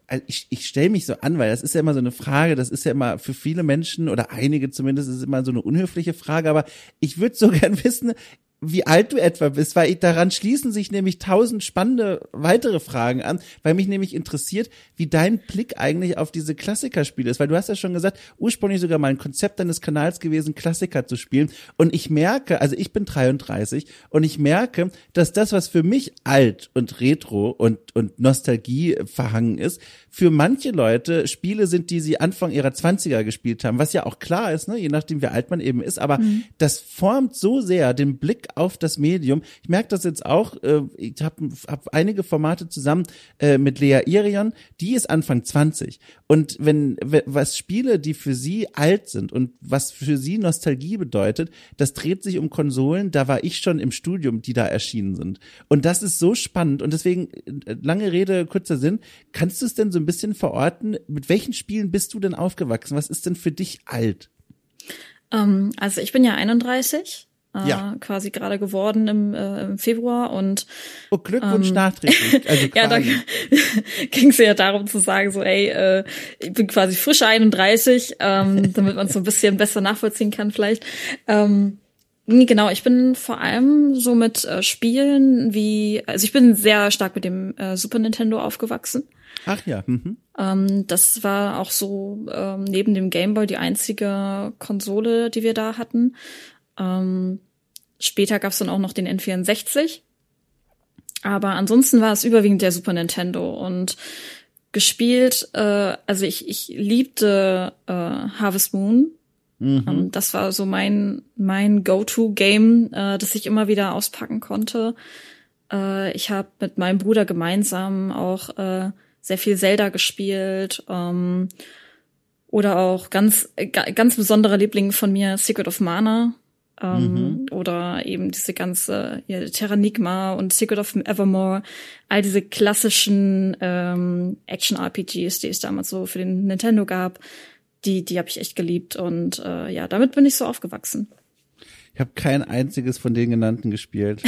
also ich, ich stelle mich so an, weil das ist ja immer so eine Frage, das ist ja immer für viele Menschen oder einige zumindest ist immer so eine unhöfliche Frage, aber ich würde so gern wissen, wie alt du etwa bist, weil ich, daran schließen sich nämlich tausend spannende weitere Fragen an, weil mich nämlich interessiert, wie dein Blick eigentlich auf diese Klassikerspiele ist, weil du hast ja schon gesagt, ursprünglich sogar mal ein Konzept deines Kanals gewesen, Klassiker zu spielen. Und ich merke, also ich bin 33 und ich merke, dass das, was für mich alt und retro und, und Nostalgie verhangen ist, für manche Leute Spiele sind, die sie Anfang ihrer 20er gespielt haben, was ja auch klar ist, ne, je nachdem wie alt man eben ist, aber mhm. das formt so sehr den Blick auf das Medium. Ich merke das jetzt auch, äh, ich habe hab einige Formate zusammen äh, mit Lea Irion, die ist Anfang 20. Und wenn was Spiele, die für sie alt sind und was für sie Nostalgie bedeutet, das dreht sich um Konsolen, da war ich schon im Studium, die da erschienen sind. Und das ist so spannend und deswegen, äh, lange Rede, kurzer Sinn, kannst du es denn so ein bisschen verorten, mit welchen Spielen bist du denn aufgewachsen? Was ist denn für dich alt? Um, ähm, also ich bin ja 31 äh, ja. quasi gerade geworden im, äh, im Februar und oh, Glückwunsch ähm, nachträglich. Also ja, da ging es ja darum zu sagen, so ey, äh, ich bin quasi frisch 31, ähm, damit man es so ein bisschen besser nachvollziehen kann vielleicht. Ähm, Genau, ich bin vor allem so mit äh, Spielen wie, also ich bin sehr stark mit dem äh, Super Nintendo aufgewachsen. Ach ja. Mhm. Ähm, das war auch so ähm, neben dem Game Boy die einzige Konsole, die wir da hatten. Ähm, später gab's dann auch noch den N64. Aber ansonsten war es überwiegend der Super Nintendo und gespielt, äh, also ich, ich liebte äh, Harvest Moon. Mhm. Um, das war so mein, mein Go-To-Game, äh, das ich immer wieder auspacken konnte. Äh, ich habe mit meinem Bruder gemeinsam auch äh, sehr viel Zelda gespielt. Ähm, oder auch ganz, ganz besondere Liebling von mir, Secret of Mana. Ähm, mhm. Oder eben diese ganze ja, Terranigma und Secret of Evermore, all diese klassischen ähm, Action-RPGs, die es damals so für den Nintendo gab, die, die habe ich echt geliebt. Und äh, ja, damit bin ich so aufgewachsen. Ich habe kein einziges von den genannten gespielt.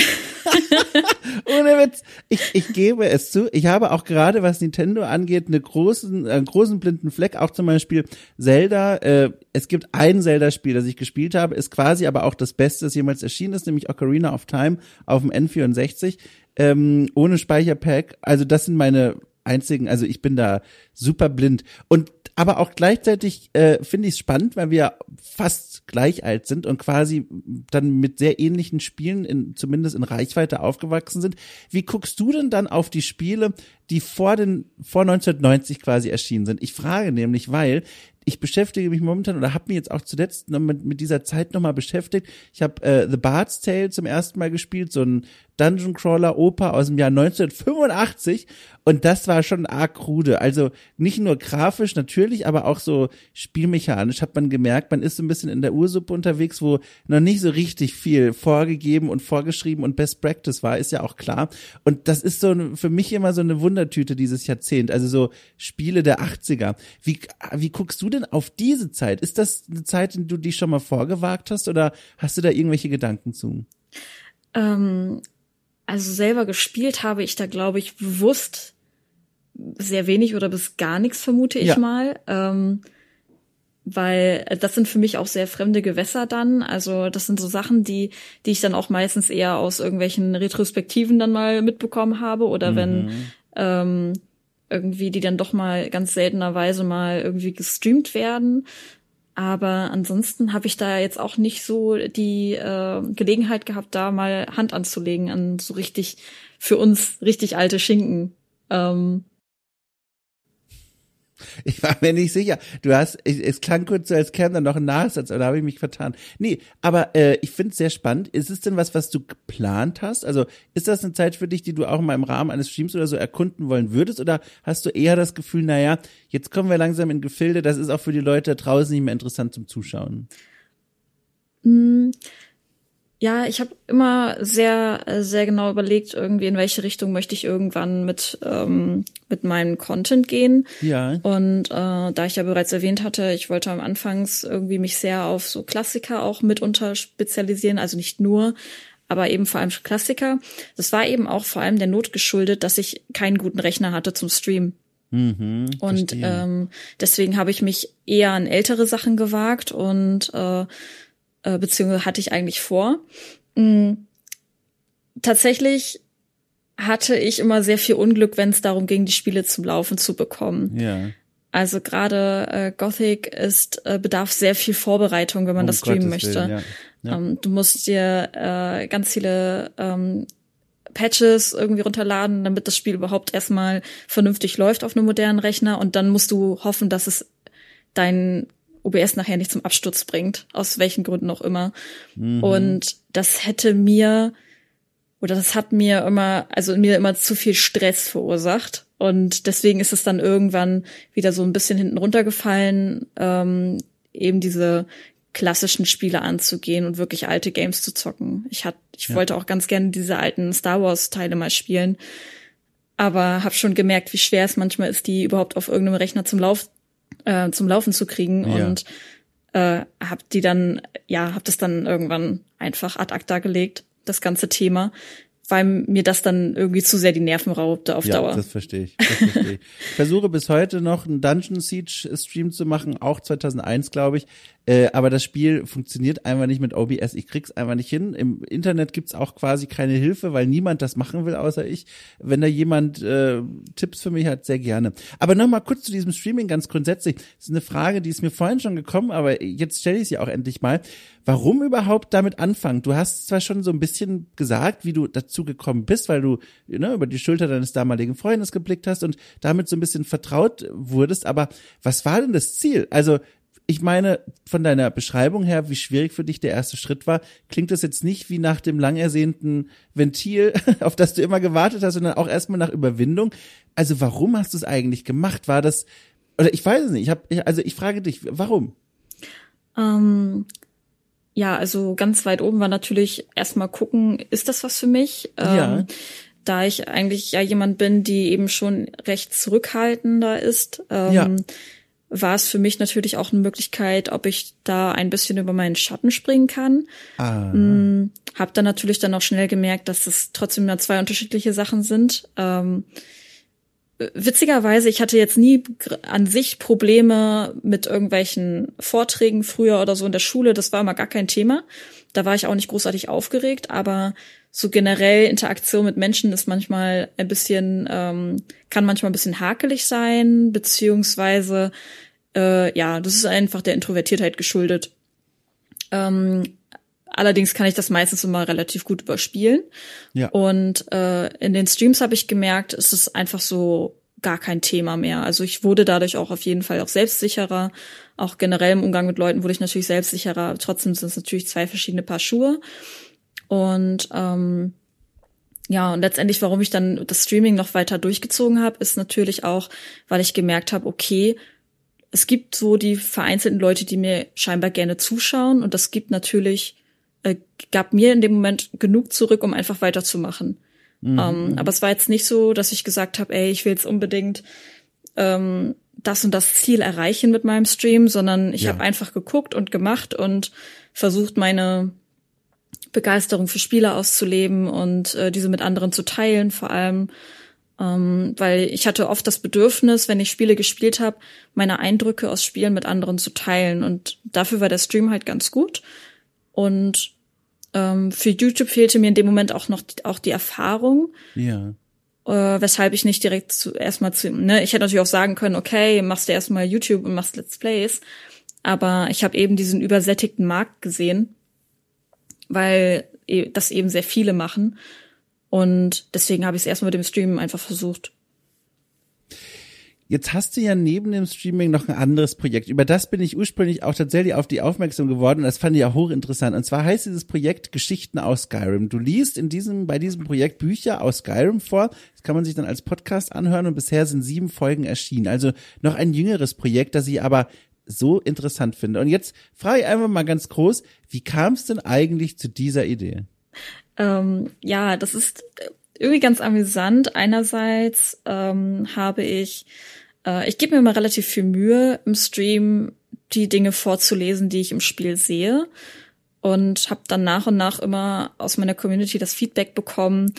Ohne Witz. Ich, ich gebe es zu. Ich habe auch gerade, was Nintendo angeht, eine großen, einen großen blinden Fleck. Auch zum Beispiel Zelda. Äh, es gibt ein Zelda-Spiel, das ich gespielt habe, ist quasi aber auch das Beste, das jemals erschienen ist, nämlich Ocarina of Time auf dem N64. Ähm, ohne Speicherpack. Also das sind meine einzigen, also ich bin da super blind. Und aber auch gleichzeitig äh, finde ich es spannend, weil wir fast gleich alt sind und quasi dann mit sehr ähnlichen Spielen in, zumindest in Reichweite aufgewachsen sind. Wie guckst du denn dann auf die Spiele, die vor den vor 1990 quasi erschienen sind? Ich frage nämlich, weil ich beschäftige mich momentan oder habe mich jetzt auch zuletzt noch mit, mit dieser Zeit nochmal beschäftigt. Ich habe äh, The Bard's Tale zum ersten Mal gespielt, so ein Dungeon Crawler Oper aus dem Jahr 1985 und das war schon arg krude. Also nicht nur grafisch natürlich, aber auch so spielmechanisch hat man gemerkt, man ist so ein bisschen in der Ursuppe unterwegs, wo noch nicht so richtig viel vorgegeben und vorgeschrieben und Best Practice war, ist ja auch klar. Und das ist so für mich immer so eine Wundertüte dieses Jahrzehnt, also so Spiele der 80er. Wie, wie guckst du denn auf diese Zeit? Ist das eine Zeit, in die du dich schon mal vorgewagt hast oder hast du da irgendwelche Gedanken zu? Ähm, also selber gespielt habe ich da, glaube ich, bewusst sehr wenig oder bis gar nichts, vermute ich ja. mal. Ähm, weil das sind für mich auch sehr fremde Gewässer dann. Also das sind so Sachen, die, die ich dann auch meistens eher aus irgendwelchen Retrospektiven dann mal mitbekommen habe oder mhm. wenn ähm, irgendwie die dann doch mal ganz seltenerweise mal irgendwie gestreamt werden. Aber ansonsten habe ich da jetzt auch nicht so die äh, Gelegenheit gehabt, da mal Hand anzulegen an so richtig für uns richtig alte Schinken. Ähm, ich war mir nicht sicher. Du hast, es klang kurz so, als käme dann noch ein Nachsatz, aber da habe ich mich vertan. Nee, aber äh, ich finde es sehr spannend. Ist es denn was, was du geplant hast? Also ist das eine Zeit für dich, die du auch mal im Rahmen eines Streams oder so erkunden wollen würdest? Oder hast du eher das Gefühl, naja, jetzt kommen wir langsam in Gefilde, das ist auch für die Leute draußen nicht mehr interessant zum Zuschauen? Mm, ja, ich habe immer sehr, sehr genau überlegt, irgendwie in welche Richtung möchte ich irgendwann mit ähm, mit meinem Content gehen. Ja. Und äh, da ich ja bereits erwähnt hatte, ich wollte am Anfangs irgendwie mich sehr auf so Klassiker auch mitunter spezialisieren, also nicht nur, aber eben vor allem Klassiker. Das war eben auch vor allem der Not geschuldet, dass ich keinen guten Rechner hatte zum Stream. Mhm, und ähm, deswegen habe ich mich eher an ältere Sachen gewagt und äh, äh, beziehungsweise hatte ich eigentlich vor. Mhm. Tatsächlich hatte ich immer sehr viel Unglück, wenn es darum ging, die Spiele zum Laufen zu bekommen. Ja. Also gerade äh, Gothic ist äh, bedarf sehr viel Vorbereitung, wenn man um das streamen Gottes möchte. Willen, ja. Ja. Ähm, du musst dir äh, ganz viele ähm, Patches irgendwie runterladen, damit das Spiel überhaupt erstmal vernünftig läuft auf einem modernen Rechner und dann musst du hoffen, dass es dein OBS nachher nicht zum Absturz bringt, aus welchen Gründen auch immer. Mhm. Und das hätte mir oder das hat mir immer, also mir immer zu viel Stress verursacht. Und deswegen ist es dann irgendwann wieder so ein bisschen hinten runtergefallen, ähm, eben diese klassischen Spiele anzugehen und wirklich alte Games zu zocken. Ich hat, ich ja. wollte auch ganz gerne diese alten Star Wars Teile mal spielen, aber habe schon gemerkt, wie schwer es manchmal ist, die überhaupt auf irgendeinem Rechner zum Lauf äh, zum Laufen zu kriegen ja. und äh, hab die dann ja hab das dann irgendwann einfach ad acta gelegt das ganze Thema weil mir das dann irgendwie zu sehr die Nerven raubte auf ja, Dauer. Das verstehe ich. Das verstehe ich. ich versuche bis heute noch einen Dungeon Siege Stream zu machen, auch 2001, glaube ich. Äh, aber das Spiel funktioniert einfach nicht mit OBS. Ich krieg's einfach nicht hin. Im Internet gibt's auch quasi keine Hilfe, weil niemand das machen will, außer ich. Wenn da jemand äh, Tipps für mich hat, sehr gerne. Aber nochmal kurz zu diesem Streaming ganz grundsätzlich. Das ist eine Frage, die ist mir vorhin schon gekommen, aber jetzt stelle ich sie auch endlich mal. Warum überhaupt damit anfangen? Du hast zwar schon so ein bisschen gesagt, wie du dazu gekommen bist, weil du ne, über die Schulter deines damaligen Freundes geblickt hast und damit so ein bisschen vertraut wurdest, aber was war denn das Ziel? Also ich meine, von deiner Beschreibung her, wie schwierig für dich der erste Schritt war, klingt das jetzt nicht wie nach dem lang ersehnten Ventil, auf das du immer gewartet hast, sondern auch erstmal nach Überwindung. Also warum hast du es eigentlich gemacht? War das, oder ich weiß es nicht, ich hab, also ich frage dich, warum? Ähm, ja, also ganz weit oben war natürlich erstmal gucken, ist das was für mich? Ja. Ähm, da ich eigentlich ja jemand bin, die eben schon recht zurückhaltender ist, ähm, Ja. War es für mich natürlich auch eine Möglichkeit, ob ich da ein bisschen über meinen Schatten springen kann. Ah, Mm, Hab dann natürlich dann auch schnell gemerkt, dass es trotzdem nur zwei unterschiedliche Sachen sind. Ähm, witzigerweise, ich hatte jetzt nie an sich Probleme mit irgendwelchen Vorträgen früher oder so in der Schule. Das war immer gar kein Thema. Da war ich auch nicht großartig aufgeregt, aber so generell Interaktion mit Menschen ist manchmal ein bisschen, ähm, kann manchmal ein bisschen hakelig sein, beziehungsweise äh, ja, das ist einfach der Introvertiertheit geschuldet. Ähm, allerdings kann ich das meistens immer relativ gut überspielen. ja. Und äh, in den Streams habe ich gemerkt, es ist einfach so gar kein Thema mehr. Also ich wurde dadurch auch auf jeden Fall auch selbstsicherer. Auch generell im Umgang mit Leuten wurde ich natürlich selbstsicherer. Trotzdem sind es natürlich zwei verschiedene Paar Schuhe. Und ähm, ja, und letztendlich, warum ich dann das Streaming noch weiter durchgezogen habe, ist natürlich auch, weil ich gemerkt habe, okay, es gibt so die vereinzelten Leute, die mir scheinbar gerne zuschauen und das gibt natürlich, äh, gab mir in dem Moment genug zurück, um einfach weiterzumachen. Ähm, aber es war jetzt nicht so, dass ich gesagt habe, ey, ich will jetzt unbedingt ähm, das und das Ziel erreichen mit meinem Stream, sondern ich Ja. habe einfach geguckt und gemacht und versucht, meine Begeisterung für Spiele auszuleben und äh, diese mit anderen zu teilen, vor allem, ähm, weil ich hatte oft das Bedürfnis, wenn ich Spiele gespielt habe, meine Eindrücke aus Spielen mit anderen zu teilen. Und dafür war der Stream halt ganz gut. Und ähm, für YouTube fehlte mir in dem Moment auch noch die, auch die Erfahrung, ja. äh, weshalb ich nicht direkt zu, erstmal zu, ne, ich hätte natürlich auch sagen können, okay, machst du erstmal YouTube und machst Let's Plays, aber ich habe eben diesen übersättigten Markt gesehen, weil e- das eben sehr viele machen und deswegen habe ich es erstmal mit dem Streamen einfach versucht. Jetzt hast du ja neben dem Streaming noch ein anderes Projekt. Über das bin ich ursprünglich auch tatsächlich auf die aufmerksam geworden. Das fand ich ja hochinteressant. Und zwar heißt dieses Projekt Geschichten aus Skyrim. Du liest in diesem, bei diesem Projekt Bücher aus Skyrim vor. Das kann man sich dann als Podcast anhören und bisher sind sieben Folgen erschienen. Also noch ein jüngeres Projekt, das ich aber so interessant finde. Und jetzt frage ich einfach mal ganz groß, wie kam es denn eigentlich zu dieser Idee? Ähm, ja, das ist irgendwie ganz amüsant. Einerseits ähm, habe ich, äh, ich gebe mir immer relativ viel Mühe im Stream, die Dinge vorzulesen, die ich im Spiel sehe. Und habe dann nach und nach immer aus meiner Community das Feedback bekommen,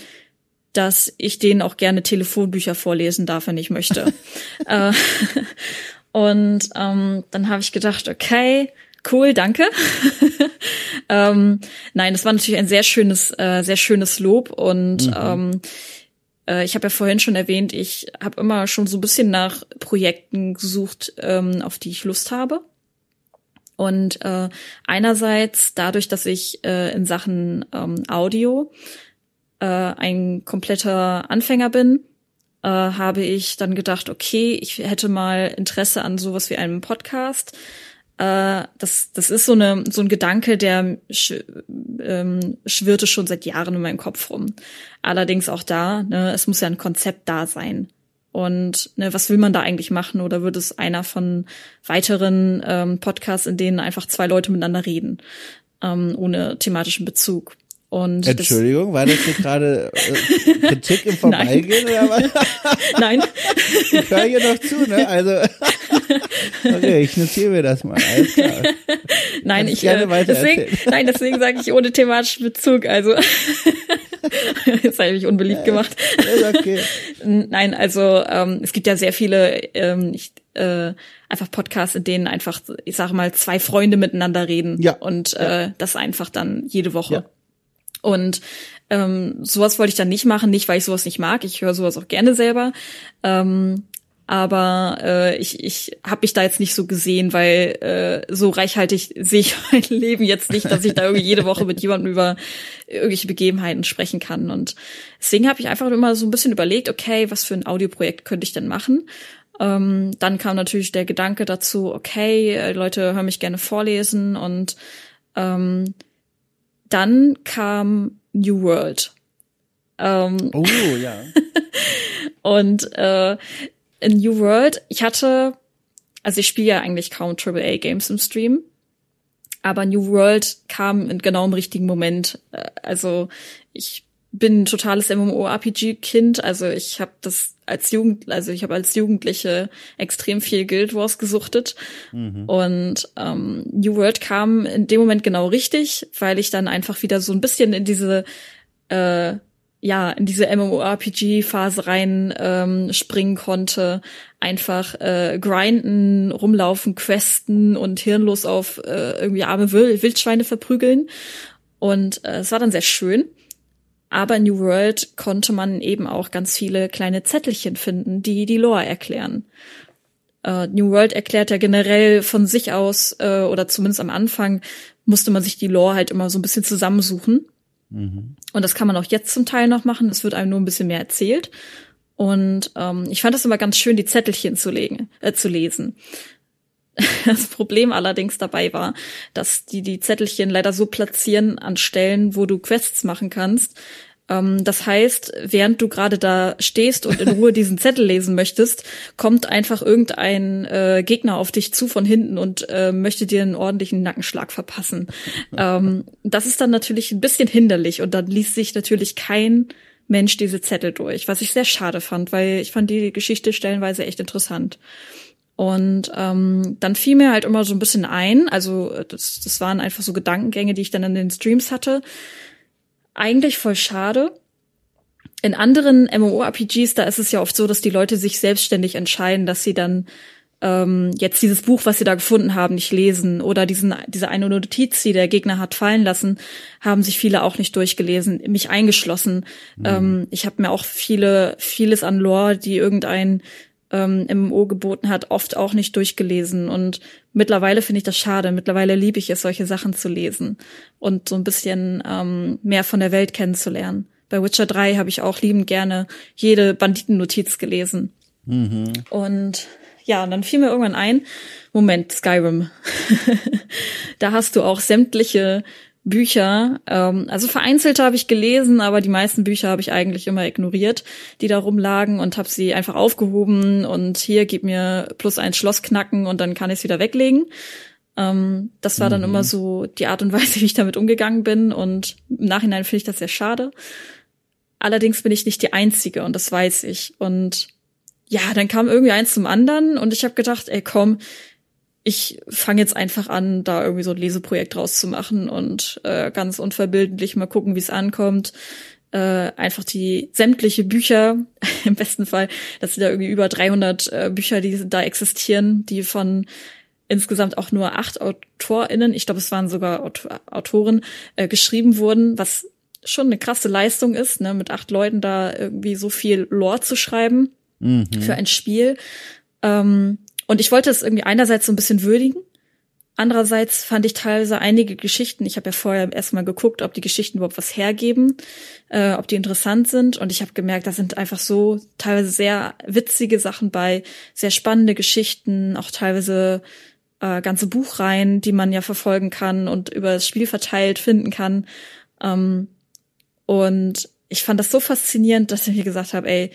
dass ich denen auch gerne Telefonbücher vorlesen darf, wenn ich möchte. äh, und ähm, dann habe ich gedacht, okay, cool, danke. ähm, nein, das war natürlich ein sehr schönes, äh, sehr schönes Lob und ähm, äh, ich habe ja vorhin schon erwähnt, ich habe immer schon so ein bisschen nach Projekten gesucht, ähm, auf die ich Lust habe. Und äh, einerseits dadurch, dass ich äh, in Sachen ähm, Audio äh, ein kompletter Anfänger bin, äh, habe ich dann gedacht, okay, ich hätte mal Interesse an sowas wie einem Podcast. Äh, das, das ist so, eine, so ein Gedanke, der sch, ähm, schwirrte schon seit Jahren in meinem Kopf rum. Allerdings auch da, ne, es muss ja ein Konzept da sein. Und ne, was will man da eigentlich machen? Oder wird es einer von weiteren ähm, Podcasts, in denen einfach zwei Leute miteinander reden, ähm, ohne thematischen Bezug? Und Entschuldigung, war das hier gerade äh, Kritik im Vorbeigehen oder was? Nein, Ich höre hier noch zu, ne? Also, okay, ich notiere mir das mal. Alles klar. nein, Kannst ich gerne äh, deswegen, erzählen. nein, deswegen sage ich ohne thematischen Bezug. Also Jetzt habe ich unbeliebt gemacht. okay. Nein, also ähm, es gibt ja sehr viele ähm, ich, äh, einfach Podcasts, in denen einfach, ich sage mal, zwei Freunde miteinander reden. Ja. Und äh, das einfach dann jede Woche. Ja. Und ähm, sowas wollte ich dann nicht machen, nicht weil ich sowas nicht mag. Ich höre sowas auch gerne selber. Ähm, aber äh, ich, ich habe mich da jetzt nicht so gesehen, weil äh, so reichhaltig sehe ich mein Leben jetzt nicht, dass ich da irgendwie jede Woche mit jemandem über irgendwelche Begebenheiten sprechen kann. Und deswegen habe ich einfach immer so ein bisschen überlegt, okay, was für ein Audioprojekt könnte ich denn machen? Ähm, dann kam natürlich der Gedanke dazu, okay, äh, Leute hören mich gerne vorlesen und ähm, dann kam New World. Ähm, oh ja. und äh, in New World, ich hatte, also ich spiele ja eigentlich kaum AAA Games im Stream, aber New World kam in genau im richtigen Moment. Äh, also ich bin ein totales MMORPG-Kind, also ich habe das als Jugend, also ich habe als Jugendliche extrem viel Guild Wars gesuchtet mhm. und ähm, New World kam in dem Moment genau richtig, weil ich dann einfach wieder so ein bisschen in diese äh, ja in diese MMORPG-Phase rein ähm, springen konnte, einfach äh, grinden, rumlaufen, questen und hirnlos auf äh, irgendwie arme Wildschweine verprügeln. Und äh, es war dann sehr schön. Aber in New World konnte man eben auch ganz viele kleine Zettelchen finden, die die Lore erklären. Uh, New World erklärt ja generell von sich aus, uh, oder zumindest am Anfang musste man sich die Lore halt immer so ein bisschen zusammensuchen. Mhm. Und das kann man auch jetzt zum Teil noch machen. Es wird einem nur ein bisschen mehr erzählt. Und ähm, ich fand es immer ganz schön, die Zettelchen zu, legen, äh, zu lesen. Das Problem allerdings dabei war, dass die die Zettelchen leider so platzieren an Stellen, wo du Quests machen kannst. Ähm, das heißt, während du gerade da stehst und in Ruhe diesen Zettel lesen möchtest, kommt einfach irgendein äh, Gegner auf dich zu von hinten und äh, möchte dir einen ordentlichen Nackenschlag verpassen. ähm, das ist dann natürlich ein bisschen hinderlich und dann liest sich natürlich kein Mensch diese Zettel durch, was ich sehr schade fand, weil ich fand die Geschichte stellenweise echt interessant. Und ähm, dann fiel mir halt immer so ein bisschen ein, also das, das waren einfach so Gedankengänge, die ich dann in den Streams hatte. Eigentlich voll schade. In anderen MMORPGs, da ist es ja oft so, dass die Leute sich selbstständig entscheiden, dass sie dann ähm, jetzt dieses Buch, was sie da gefunden haben, nicht lesen oder diesen diese eine Notiz, die der Gegner hat fallen lassen, haben sich viele auch nicht durchgelesen, mich eingeschlossen. Mhm. Ähm, ich habe mir auch viele vieles an Lore, die irgendein ähm, MMO geboten hat, oft auch nicht durchgelesen. Und mittlerweile finde ich das schade. Mittlerweile liebe ich es, solche Sachen zu lesen und so ein bisschen ähm, mehr von der Welt kennenzulernen. Bei Witcher 3 habe ich auch liebend gerne jede Banditennotiz gelesen. Mhm. Und ja, und dann fiel mir irgendwann ein, Moment, Skyrim. da hast du auch sämtliche Bücher. Ähm, also vereinzelte habe ich gelesen, aber die meisten Bücher habe ich eigentlich immer ignoriert, die da rumlagen und habe sie einfach aufgehoben und hier gib mir plus ein Schloss knacken und dann kann ich es wieder weglegen. Ähm, das war dann mhm. immer so die Art und Weise, wie ich damit umgegangen bin und im Nachhinein finde ich das sehr schade. Allerdings bin ich nicht die Einzige und das weiß ich. Und ja, dann kam irgendwie eins zum anderen und ich habe gedacht, ey komm, ich fange jetzt einfach an, da irgendwie so ein Leseprojekt draus zu machen und äh, ganz unverbildlich mal gucken, wie es ankommt. Äh, einfach die sämtliche Bücher, im besten Fall, das sind ja irgendwie über 300 äh, Bücher, die da existieren, die von insgesamt auch nur acht AutorInnen, ich glaube, es waren sogar Autor Autoren, äh, geschrieben wurden, was schon eine krasse Leistung ist, ne, mit acht Leuten da irgendwie so viel Lore zu schreiben mhm. für ein Spiel. Ähm, und ich wollte es irgendwie einerseits so ein bisschen würdigen. Andererseits fand ich teilweise einige Geschichten, ich habe ja vorher erstmal geguckt, ob die Geschichten überhaupt was hergeben, äh, ob die interessant sind. Und ich habe gemerkt, da sind einfach so teilweise sehr witzige Sachen bei, sehr spannende Geschichten, auch teilweise äh, ganze Buchreihen, die man ja verfolgen kann und über das Spiel verteilt finden kann. Ähm, und ich fand das so faszinierend, dass ich mir gesagt habe, ey,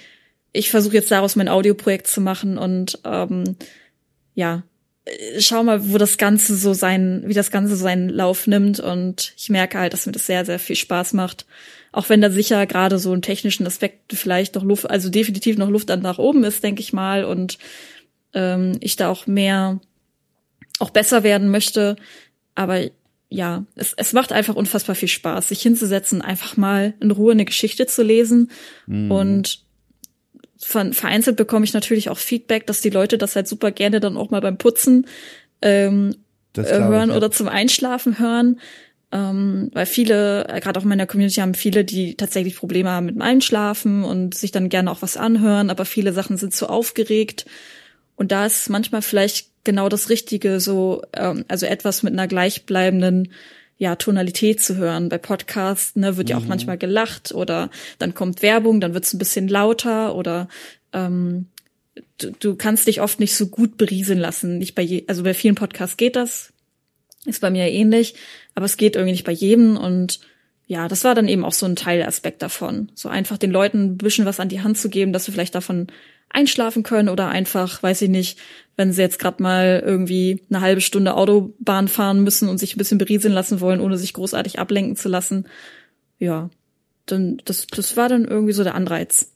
ich versuche jetzt daraus mein Audioprojekt zu machen und ähm, ja, schau mal, wo das Ganze so sein, wie das Ganze so seinen Lauf nimmt. Und ich merke halt, dass mir das sehr, sehr viel Spaß macht. Auch wenn da sicher gerade so ein technischen Aspekt vielleicht noch Luft, also definitiv noch Luft nach oben ist, denke ich mal. Und ähm, ich da auch mehr, auch besser werden möchte. Aber ja, es, es macht einfach unfassbar viel Spaß, sich hinzusetzen, einfach mal in Ruhe eine Geschichte zu lesen. Mhm. Und von vereinzelt bekomme ich natürlich auch Feedback, dass die Leute das halt super gerne dann auch mal beim Putzen ähm, äh, hören ich, ja. oder zum Einschlafen hören. Ähm, weil viele, äh, gerade auch in meiner Community haben viele, die tatsächlich Probleme haben mit dem Einschlafen und sich dann gerne auch was anhören, aber viele Sachen sind zu aufgeregt. Und da ist manchmal vielleicht genau das Richtige, so, ähm, also etwas mit einer gleichbleibenden ja, Tonalität zu hören. Bei Podcasts ne, wird ja auch mhm. manchmal gelacht oder dann kommt Werbung, dann wird es ein bisschen lauter oder ähm, du, du kannst dich oft nicht so gut berieseln lassen. Nicht bei je, also bei vielen Podcasts geht das, ist bei mir ähnlich, aber es geht irgendwie nicht bei jedem und ja, das war dann eben auch so ein Teilaspekt davon. So einfach den Leuten ein bisschen was an die Hand zu geben, dass sie vielleicht davon einschlafen können oder einfach, weiß ich nicht, wenn sie jetzt gerade mal irgendwie eine halbe Stunde Autobahn fahren müssen und sich ein bisschen berieseln lassen wollen, ohne sich großartig ablenken zu lassen. Ja, dann das, das war dann irgendwie so der Anreiz.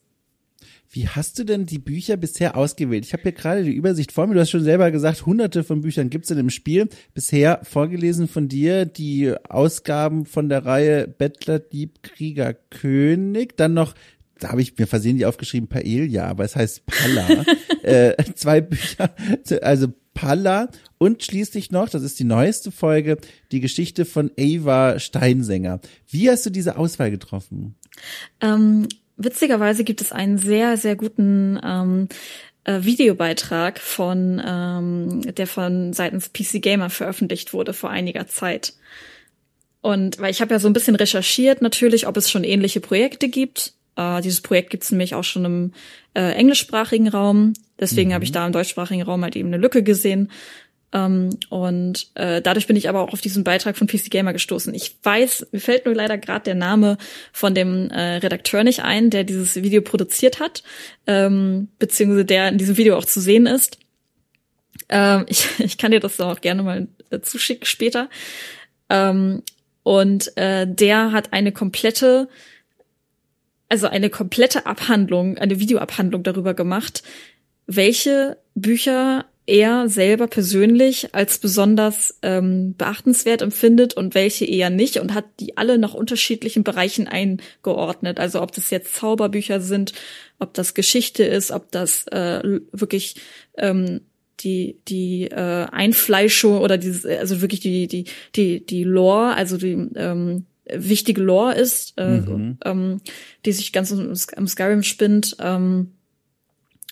Wie hast du denn die Bücher bisher ausgewählt? Ich habe hier gerade die Übersicht vor mir. Du hast schon selber gesagt, hunderte von Büchern gibt's in dem Spiel. Bisher vorgelesen von dir die Ausgaben von der Reihe Bettler, Dieb, Krieger, König. Dann noch da habe ich mir versehentlich aufgeschrieben Paella, aber es heißt Palla. äh, zwei Bücher, also Palla und schließlich noch, das ist die neueste Folge, die Geschichte von Ava Steinsänger. Wie hast du diese Auswahl getroffen? Ähm, witzigerweise gibt es einen sehr, sehr guten ähm, äh, Videobeitrag von, ähm, der von seitens PC Gamer veröffentlicht wurde vor einiger Zeit. Und weil ich habe ja so ein bisschen recherchiert, natürlich, ob es schon ähnliche Projekte gibt. Äh, dieses Projekt gibt es nämlich auch schon im äh, englischsprachigen Raum. Deswegen mhm. habe ich da im deutschsprachigen Raum halt eben eine Lücke gesehen. Ähm, und äh, dadurch bin ich aber auch auf diesen Beitrag von PC Gamer gestoßen. Ich weiß, mir fällt nur leider gerade der Name von dem äh, Redakteur nicht ein, der dieses Video produziert hat, ähm, beziehungsweise der in diesem Video auch zu sehen ist. Ähm, ich, ich kann dir das auch gerne mal äh, zuschicken später. Ähm, und äh, der hat eine komplette also eine komplette Abhandlung, eine Videoabhandlung darüber gemacht, welche Bücher er selber persönlich als besonders ähm, beachtenswert empfindet und welche eher nicht und hat die alle nach unterschiedlichen Bereichen eingeordnet. Also ob das jetzt Zauberbücher sind, ob das Geschichte ist, ob das äh, wirklich ähm, die die äh, Einfleischung oder dieses also wirklich die die die die Lore, also die ähm, wichtige Lore ist, äh, mhm. ähm, die sich ganz um, um Skyrim spinnt. Ähm,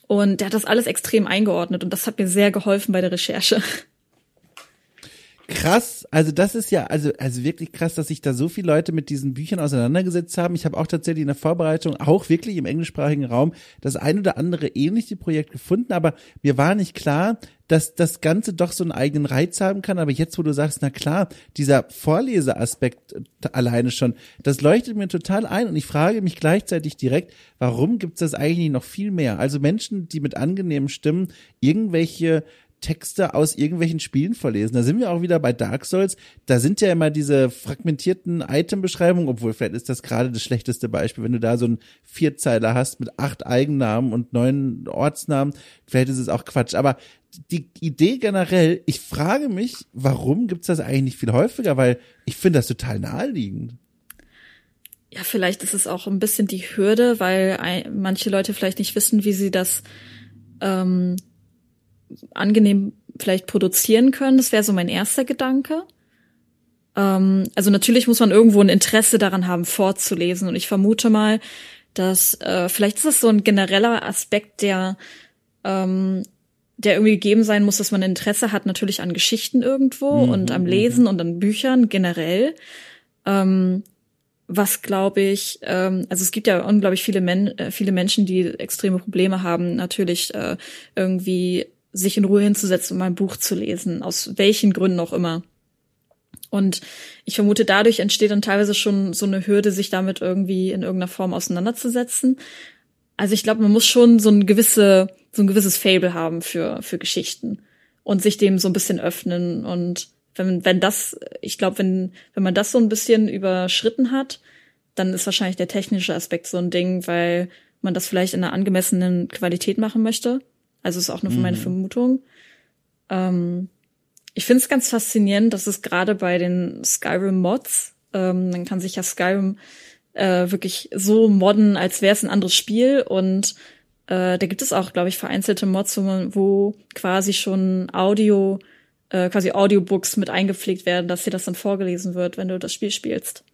und der hat das alles extrem eingeordnet und das hat mir sehr geholfen bei der Recherche. Krass, also das ist ja, also, also wirklich krass, dass sich da so viele Leute mit diesen Büchern auseinandergesetzt haben. Ich habe auch tatsächlich in der Vorbereitung, auch wirklich im englischsprachigen Raum, das ein oder andere ähnliche Projekt gefunden, aber mir war nicht klar, dass das Ganze doch so einen eigenen Reiz haben kann. Aber jetzt, wo du sagst, na klar, dieser Vorleseaspekt alleine schon, das leuchtet mir total ein und ich frage mich gleichzeitig direkt, warum gibt es das eigentlich noch viel mehr? Also Menschen, die mit angenehmen Stimmen irgendwelche Texte aus irgendwelchen Spielen vorlesen. Da sind wir auch wieder bei Dark Souls. Da sind ja immer diese fragmentierten Item-Beschreibungen, obwohl vielleicht ist das gerade das schlechteste Beispiel, wenn du da so einen Vierzeiler hast mit acht Eigennamen und neun Ortsnamen. Vielleicht ist es auch Quatsch. Aber die Idee generell, ich frage mich, warum gibt's das eigentlich nicht viel häufiger? Weil ich finde das total naheliegend. Ja, vielleicht ist es auch ein bisschen die Hürde, weil manche Leute vielleicht nicht wissen, wie sie das ähm, angenehm vielleicht produzieren können. Das wäre so mein erster Gedanke. Ähm, also natürlich muss man irgendwo ein Interesse daran haben, vorzulesen. Und ich vermute mal, dass äh, vielleicht ist es so ein genereller Aspekt, der ähm, der irgendwie gegeben sein muss, dass man Interesse hat natürlich an Geschichten irgendwo mhm, und am mhm. Lesen und an Büchern generell. Ähm, was glaube ich, ähm, also es gibt ja unglaublich viele, Men äh, viele Menschen, die extreme Probleme haben, natürlich äh, irgendwie sich in Ruhe hinzusetzen mal ein Buch zu lesen, aus welchen Gründen auch immer. Und ich vermute, dadurch entsteht dann teilweise schon so eine Hürde, sich damit irgendwie in irgendeiner Form auseinanderzusetzen. Also ich glaube, man muss schon so ein gewisse, so ein gewisses Fable haben für, für Geschichten und sich dem so ein bisschen öffnen. Und wenn, wenn das, ich glaube, wenn, wenn man das so ein bisschen überschritten hat, dann ist wahrscheinlich der technische Aspekt so ein Ding, weil man das vielleicht in einer angemessenen Qualität machen möchte. Also ist auch nur mhm. meiner Vermutung. Ähm, Ich finde es ganz faszinierend, dass es gerade bei den Skyrim-Mods, ähm, man kann sich ja Skyrim äh, wirklich so modden, als wäre es ein anderes Spiel und äh, da gibt es auch, glaube ich, vereinzelte Mods, wo man, wo quasi schon Audio, äh, quasi Audiobooks mit eingepflegt werden, dass dir das dann vorgelesen wird, wenn du das Spiel spielst.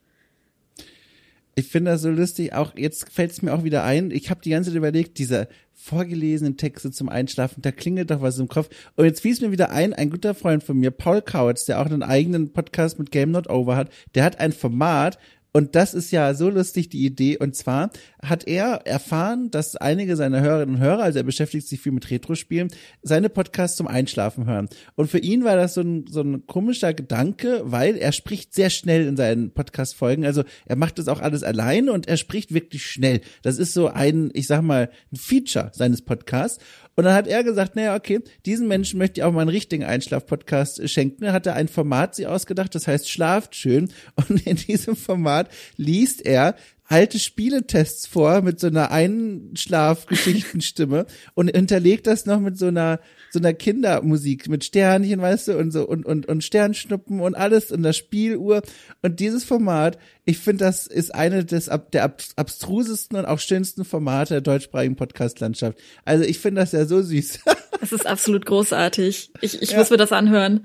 Ich finde das so lustig. Auch jetzt fällt es mir auch wieder ein. Ich habe die ganze Zeit überlegt, diese vorgelesenen Texte zum Einschlafen, da klingelt doch was im Kopf. Und jetzt fiel es mir wieder ein, ein guter Freund von mir, Paul Kautz, der auch einen eigenen Podcast mit Game Not Over hat, der hat ein Format, und das ist ja so lustig, die Idee. Und zwar hat er erfahren, dass einige seiner Hörerinnen und Hörer, also er beschäftigt sich viel mit Retro-Spielen, seine Podcasts zum Einschlafen hören. Und für ihn war das so ein, so ein komischer Gedanke, weil er spricht sehr schnell in seinen Podcast-Folgen. Also er macht das auch alles alleine und er spricht wirklich schnell. Das ist so ein, ich sag mal, ein Feature seines Podcasts. Und dann hat er gesagt, naja, okay, diesen Menschen möchte ich auch mal einen richtigen Einschlaf-Podcast schenken. Dann hat er ein Format sie ausgedacht, das heißt Schlaft schön. Und in diesem Format liest er alte Spieletests vor mit so einer Einschlafgeschichtenstimme und hinterlegt das noch mit so einer so einer Kindermusik mit Sternchen, weißt du, und so und und und Sternschnuppen und alles und der Spieluhr und dieses Format, ich finde, das ist eine des der abstrusesten und auch schönsten Formate der deutschsprachigen Podcast-Landschaft. Also ich finde das ja so süß. Das ist absolut großartig. Ich, ich ja. muss mir das anhören.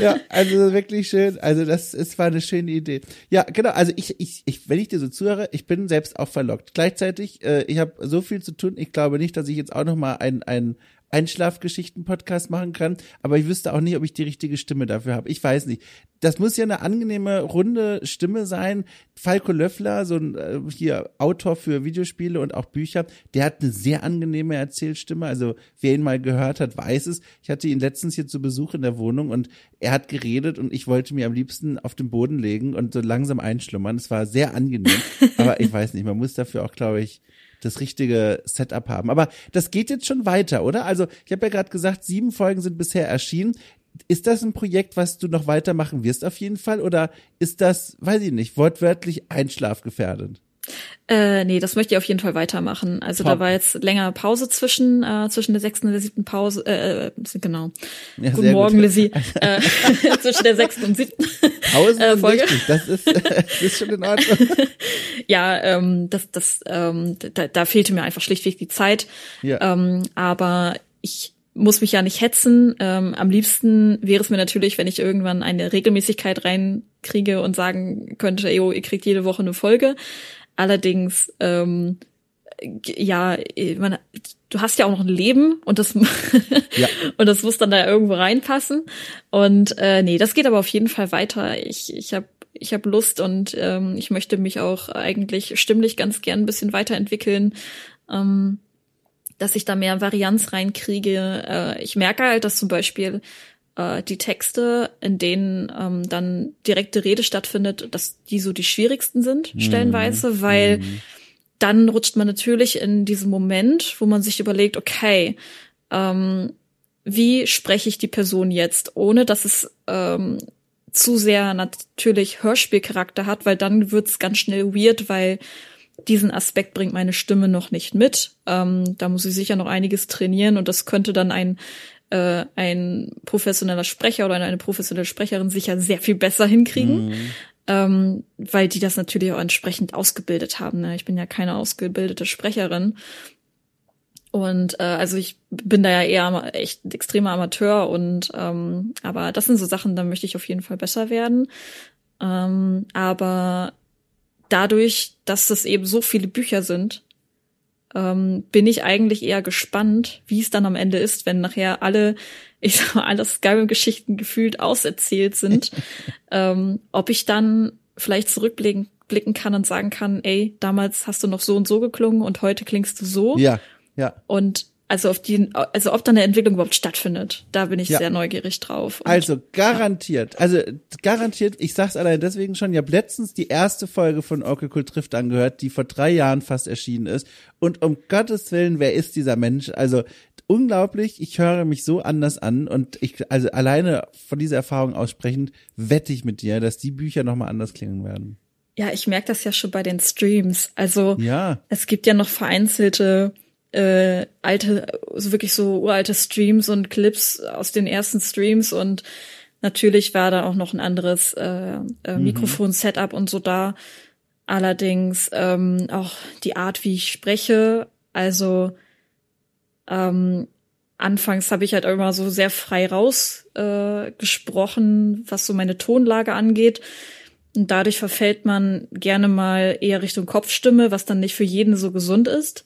Ja, also wirklich schön. Also das ist war eine schöne Idee. Ja, genau. Also ich, ich, ich wenn ich dir so zuhöre, ich bin selbst auch verlockt. Gleichzeitig, äh, ich habe so viel zu tun. Ich glaube nicht, dass ich jetzt auch noch mal ein ein Einschlafgeschichten-Podcast machen kann, aber ich wüsste auch nicht, ob ich die richtige Stimme dafür habe. Ich weiß nicht. Das muss ja eine angenehme, runde Stimme sein. Falco Löffler, so ein äh, hier Autor für Videospiele und auch Bücher, der hat eine sehr angenehme Erzählstimme. Also wer ihn mal gehört hat, weiß es. Ich hatte ihn letztens hier zu Besuch in der Wohnung und er hat geredet und ich wollte mir am liebsten auf den Boden legen und so langsam einschlummern. Es war sehr angenehm, aber ich weiß nicht, man muss dafür auch, glaube ich, das richtige Setup haben. Aber das geht jetzt schon weiter, oder? Also ich habe ja gerade gesagt, sieben Folgen sind bisher erschienen. Ist das ein Projekt, was du noch weitermachen wirst auf jeden Fall? Oder ist das, weiß ich nicht, wortwörtlich einschlafgefährdend? Äh, nee, das möchte ich auf jeden Fall weitermachen. Also Top. da war jetzt länger Pause zwischen, äh, zwischen der sechsten und der siebten Pause, äh, äh genau. Ja, Guten Morgen, gut. Lizzie. äh, zwischen der sechsten und siebten Pause äh, Folge. Richtig. Das ist, das ist schon in Ordnung. ja, ähm, das, das, ähm, da, da fehlte mir einfach schlichtweg die Zeit. Ja. Ähm, aber ich muss mich ja nicht hetzen. Ähm, am liebsten wäre es mir natürlich, wenn ich irgendwann eine Regelmäßigkeit reinkriege und sagen könnte, yo, ihr kriegt jede Woche eine Folge. Allerdings, ähm, ja, man, du hast ja auch noch ein Leben und das ja. und das muss dann da irgendwo reinpassen. Und äh, nee, das geht aber auf jeden Fall weiter. Ich ich habe ich hab Lust und ähm, ich möchte mich auch eigentlich stimmlich ganz gern ein bisschen weiterentwickeln. Ähm, dass ich da mehr Varianz reinkriege. Äh, ich merke halt, dass zum Beispiel äh, die Texte, in denen ähm, dann direkte Rede stattfindet, dass die so die schwierigsten sind, mhm. stellenweise, weil mhm. dann rutscht man natürlich in diesen Moment, wo man sich überlegt, okay, ähm, wie spreche ich die Person jetzt, ohne dass es ähm, zu sehr natürlich Hörspielcharakter hat, weil dann wird's ganz schnell weird, weil diesen Aspekt bringt meine Stimme noch nicht mit. Ähm, da muss ich sicher noch einiges trainieren und das könnte dann ein äh, ein professioneller Sprecher oder eine professionelle Sprecherin sicher sehr viel besser hinkriegen. Mhm. Ähm, weil die das natürlich auch entsprechend ausgebildet haben. Ne? Ich bin ja keine ausgebildete Sprecherin. Und äh, also ich bin da ja eher echt ein extremer Amateur und ähm, aber das sind so Sachen, da möchte ich auf jeden Fall besser werden. Ähm, aber dadurch, dass das eben so viele Bücher sind, ähm, bin ich eigentlich eher gespannt, wie es dann am Ende ist, wenn nachher alle, ich sag mal, alle Skyrim-Geschichten gefühlt auserzählt sind, ähm, ob ich dann vielleicht zurückblicken blicken kann und sagen kann, ey, damals hast du noch so und so geklungen und heute klingst du so. Ja, ja. Und also auf die, also ob da eine Entwicklung überhaupt stattfindet, da bin ich ja. sehr neugierig drauf. Und, also garantiert, ja. also garantiert, ich sag's allein deswegen schon, ich habe letztens die erste Folge von Oracle Cool Trifft angehört, die vor drei Jahren fast erschienen ist. Und um Gottes Willen, wer ist dieser Mensch? Also unglaublich, ich höre mich so anders an und ich, also alleine von dieser Erfahrung aussprechend, wette ich mit dir, dass die Bücher nochmal anders klingen werden. Ja, ich merke das ja schon bei den Streams. Also ja. es gibt ja noch vereinzelte äh, alte, so wirklich so uralte Streams und Clips aus den ersten Streams und Natürlich war da auch noch ein anderes äh, äh, mhm. Mikrofon-Setup und so da. Allerdings ähm, auch die Art, wie ich spreche. Also ähm, anfangs habe ich halt immer so sehr frei rausgesprochen, äh, gesprochen, was so meine Tonlage angeht. Und dadurch verfällt man gerne mal eher Richtung Kopfstimme, was dann nicht für jeden so gesund ist.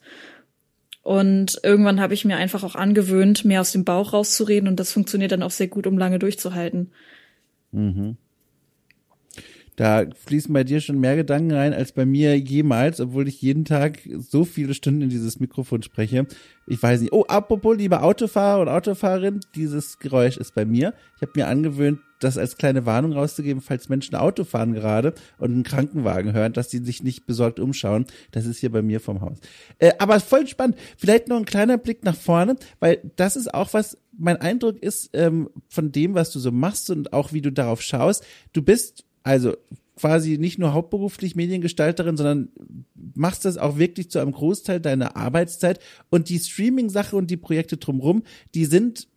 Und irgendwann habe ich mir einfach auch angewöhnt, mehr aus dem Bauch rauszureden und das funktioniert dann auch sehr gut, um lange durchzuhalten. Mhm. Da fließen bei dir schon mehr Gedanken rein als bei mir jemals, obwohl ich jeden Tag so viele Stunden in dieses Mikrofon spreche. Ich weiß nicht. Oh, apropos, liebe Autofahrer und Autofahrerin, dieses Geräusch ist bei mir. Ich habe mir angewöhnt, das als kleine Warnung rauszugeben, falls Menschen Auto fahren gerade und einen Krankenwagen hören, dass sie sich nicht besorgt umschauen. Das ist hier bei mir vom Haus. Äh, aber voll spannend. Vielleicht noch ein kleiner Blick nach vorne, weil das ist auch was, mein Eindruck ist ähm, von dem, was du so machst und auch wie du darauf schaust. Du bist also quasi nicht nur hauptberuflich Mediengestalterin, sondern machst das auch wirklich zu einem Großteil deiner Arbeitszeit. Und die Streaming-Sache und die Projekte drumherum, die sind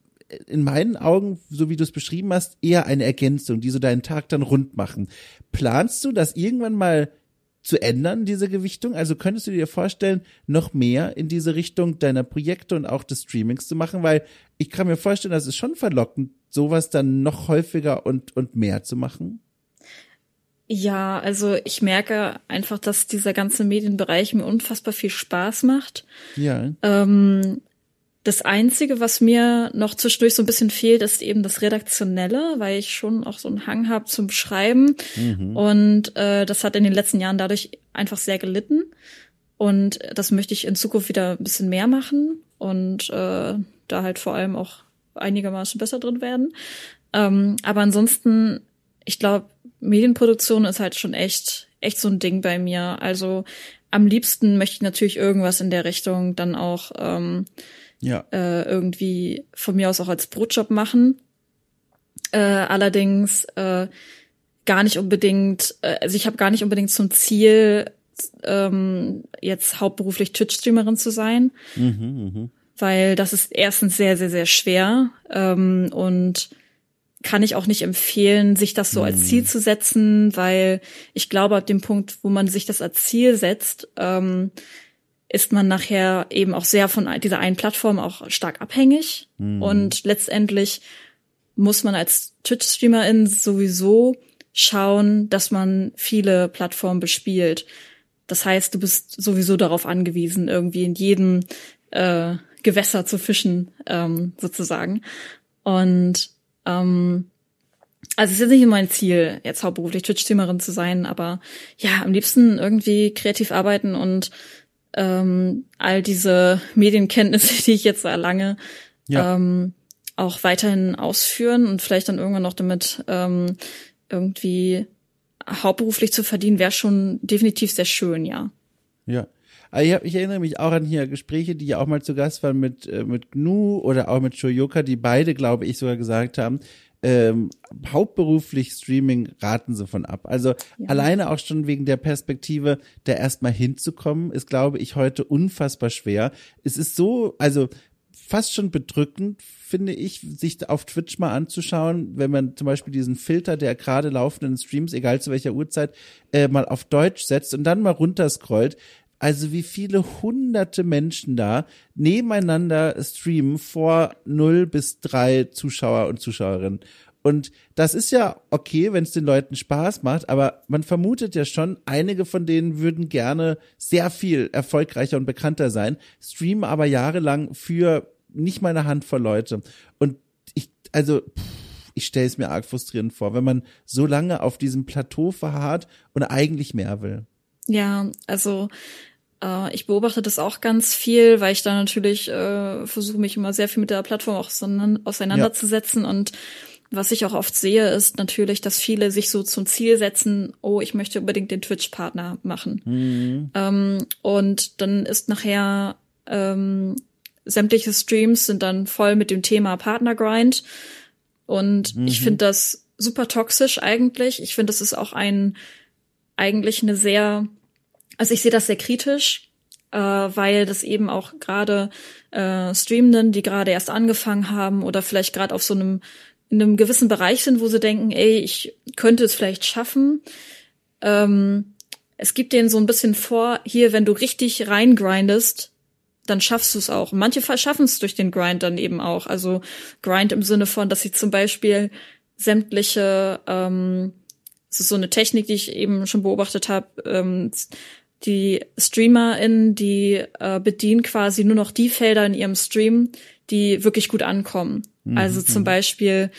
in meinen Augen, so wie du es beschrieben hast, eher eine Ergänzung, die so deinen Tag dann rund machen. Planst du das irgendwann mal zu ändern, diese Gewichtung? Also könntest du dir vorstellen, noch mehr in diese Richtung deiner Projekte und auch des Streamings zu machen? Weil ich kann mir vorstellen, das ist schon verlockend, sowas dann noch häufiger und, und mehr zu machen. Ja, also ich merke einfach, dass dieser ganze Medienbereich mir unfassbar viel Spaß macht. Ja. Ähm, das Einzige, was mir noch zwischendurch so ein bisschen fehlt, ist eben das Redaktionelle, weil ich schon auch so einen Hang habe zum Schreiben. Mhm. Und äh, das hat in den letzten Jahren dadurch einfach sehr gelitten. Und das möchte ich in Zukunft wieder ein bisschen mehr machen und äh, da halt vor allem auch einigermaßen besser drin werden. Ähm, aber ansonsten, ich glaube, Medienproduktion ist halt schon echt, echt so ein Ding bei mir. Also am liebsten möchte ich natürlich irgendwas in der Richtung dann auch ähm, ja. äh, irgendwie von mir aus auch als Brotjob machen. Äh, allerdings äh, gar nicht unbedingt, äh, also ich habe gar nicht unbedingt zum Ziel, ähm, jetzt hauptberuflich Twitch-Streamerin zu sein. Mhm, mh. Weil das ist erstens sehr, sehr, sehr schwer ähm, und kann ich auch nicht empfehlen, sich das so als Ziel mhm. zu setzen, weil ich glaube, ab dem Punkt, wo man sich das als Ziel setzt, ähm, ist man nachher eben auch sehr von dieser einen Plattform auch stark abhängig. Mhm. Und letztendlich muss man als Twitch-Streamerin sowieso schauen, dass man viele Plattformen bespielt. Das heißt, du bist sowieso darauf angewiesen, irgendwie in jedem äh, Gewässer zu fischen, ähm, sozusagen. Und ähm, also es ist jetzt nicht mein Ziel, jetzt hauptberuflich Twitch-Streamerin zu sein, aber ja, am liebsten irgendwie kreativ arbeiten und ähm, all diese Medienkenntnisse, die ich jetzt erlange, ja. ähm, auch weiterhin ausführen und vielleicht dann irgendwann noch damit ähm, irgendwie hauptberuflich zu verdienen, wäre schon definitiv sehr schön, ja. Ja. Ich, hab, ich erinnere mich auch an hier Gespräche, die ja auch mal zu Gast waren mit, äh, mit Gnu oder auch mit Shoyoka, die beide, glaube ich, sogar gesagt haben, ähm, hauptberuflich Streaming raten sie von ab. Also ja. alleine auch schon wegen der Perspektive, da erstmal hinzukommen, ist, glaube ich, heute unfassbar schwer. Es ist so, also fast schon bedrückend, finde ich, sich auf Twitch mal anzuschauen, wenn man zum Beispiel diesen Filter der gerade laufenden Streams, egal zu welcher Uhrzeit, äh, mal auf Deutsch setzt und dann mal runterscrollt, also wie viele hunderte Menschen da nebeneinander streamen vor null bis drei Zuschauer und Zuschauerinnen. Und das ist ja okay, wenn es den Leuten Spaß macht, aber man vermutet ja schon, einige von denen würden gerne sehr viel erfolgreicher und bekannter sein, streamen aber jahrelang für nicht mal eine Handvoll Leute. Und ich, also, ich stelle es mir arg frustrierend vor, wenn man so lange auf diesem Plateau verharrt und eigentlich mehr will. Ja, also äh, ich beobachte das auch ganz viel, weil ich da natürlich äh, versuche, mich immer sehr viel mit der Plattform auch auseinanderzusetzen. Ja. Und was ich auch oft sehe, ist natürlich, dass viele sich so zum Ziel setzen, oh, ich möchte unbedingt den Twitch-Partner machen. Mhm. Ähm, und dann ist nachher ähm, sämtliche Streams sind dann voll mit dem Thema Partnergrind. Und mhm. ich finde das super toxisch eigentlich. Ich finde, das ist auch ein eigentlich eine sehr also ich sehe das sehr kritisch, äh, weil das eben auch gerade äh, Streamenden, die gerade erst angefangen haben oder vielleicht gerade auf so einem in einem gewissen Bereich sind, wo sie denken, ey, ich könnte es vielleicht schaffen. Ähm, es gibt denen so ein bisschen vor, hier, wenn du richtig reingrindest, dann schaffst du es auch. Manche schaffen es durch den Grind dann eben auch. Also Grind im Sinne von, dass sie zum Beispiel sämtliche, ähm, das ist so eine Technik, die ich eben schon beobachtet habe, ähm, die StreamerInnen, die äh, bedienen quasi nur noch die Felder in ihrem Stream, die wirklich gut ankommen. Mhm. Also zum mhm. Beispiel,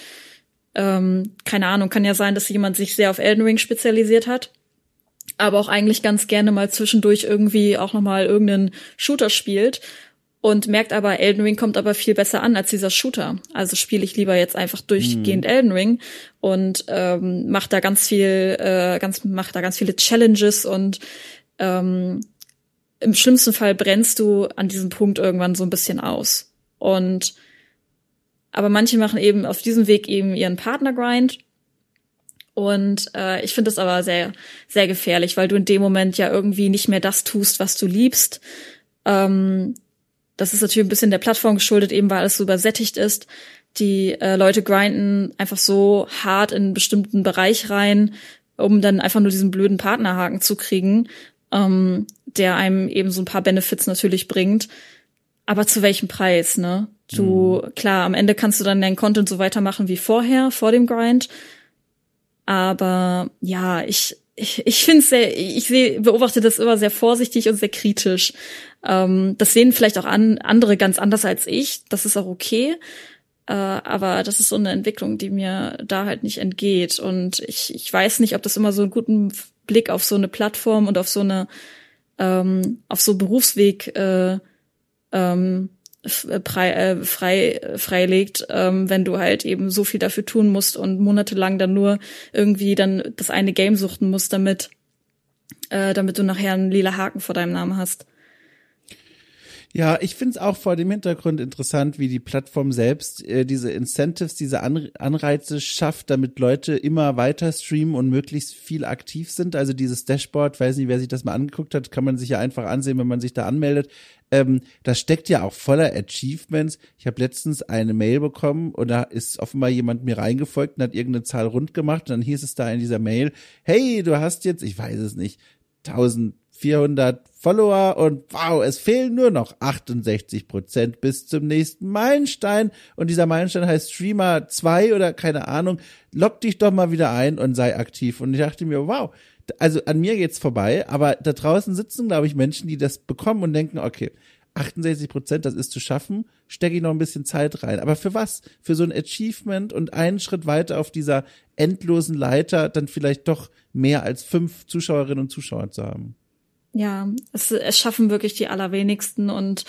ähm, keine Ahnung, kann ja sein, dass jemand sich sehr auf Elden Ring spezialisiert hat aber auch eigentlich ganz gerne mal zwischendurch irgendwie auch noch mal irgendeinen Shooter spielt und merkt aber, Elden Ring kommt aber viel besser an als dieser Shooter. Also spiele ich lieber jetzt einfach durchgehend mhm. Elden Ring und ähm, macht da ganz viel, äh, ganz macht da ganz viele Challenges und ähm, im schlimmsten Fall brennst du an diesem Punkt irgendwann so ein bisschen aus. Und aber manche machen eben auf diesem Weg eben ihren Partner-Grind und äh, ich finde das aber sehr, sehr gefährlich, weil du in dem Moment ja irgendwie nicht mehr das tust, was du liebst. Ähm, das ist natürlich ein bisschen der Plattform geschuldet, eben weil alles so übersättigt ist. Die äh, Leute grinden einfach so hart in einen bestimmten Bereich rein, um dann einfach nur diesen blöden Partnerhaken zu kriegen, ähm, der einem eben so ein paar Benefits natürlich bringt. Aber zu welchem Preis, ne? Du, mhm. klar, am Ende kannst du dann deinen Content so weitermachen wie vorher, vor dem Grind. Aber ja, ich, ich, ich finde es sehr, ich sehe, beobachte das immer sehr vorsichtig und sehr kritisch. Ähm, das sehen vielleicht auch an, andere ganz anders als ich. Das ist auch okay. Äh, aber das ist so eine Entwicklung, die mir da halt nicht entgeht. Und ich, ich weiß nicht, ob das immer so einen guten Blick auf so eine Plattform und auf so eine, ähm, auf so Berufsweg äh, ähm, frei, äh, frei, freilegt, ähm, wenn du halt eben so viel dafür tun musst und monatelang dann nur irgendwie dann das eine Game suchten musst, damit, äh, damit du nachher einen lila Haken vor deinem Namen hast. Ja, ich finde es auch vor dem Hintergrund interessant, wie die Plattform selbst äh, diese Incentives, diese An Anreize schafft, damit Leute immer weiter streamen und möglichst viel aktiv sind. Also dieses Dashboard, weiß nicht, wer sich das mal angeguckt hat, kann man sich ja einfach ansehen, wenn man sich da anmeldet. Ähm, das steckt ja auch voller Achievements. Ich habe letztens eine Mail bekommen und da ist offenbar jemand mir reingefolgt und hat irgendeine Zahl rund gemacht und dann hieß es da in dieser Mail, hey, du hast jetzt, ich weiß es nicht, 1000 400 Follower und wow, es fehlen nur noch 68 Prozent bis zum nächsten Meilenstein und dieser Meilenstein heißt Streamer 2 oder keine Ahnung. Lock dich doch mal wieder ein und sei aktiv. Und ich dachte mir, wow, also an mir geht's vorbei, aber da draußen sitzen, glaube ich, Menschen, die das bekommen und denken, okay, 68 Prozent, das ist zu schaffen, stecke ich noch ein bisschen Zeit rein. Aber für was? Für so ein Achievement und einen Schritt weiter auf dieser endlosen Leiter dann vielleicht doch mehr als fünf Zuschauerinnen und Zuschauer zu haben. Ja, es, es schaffen wirklich die allerwenigsten und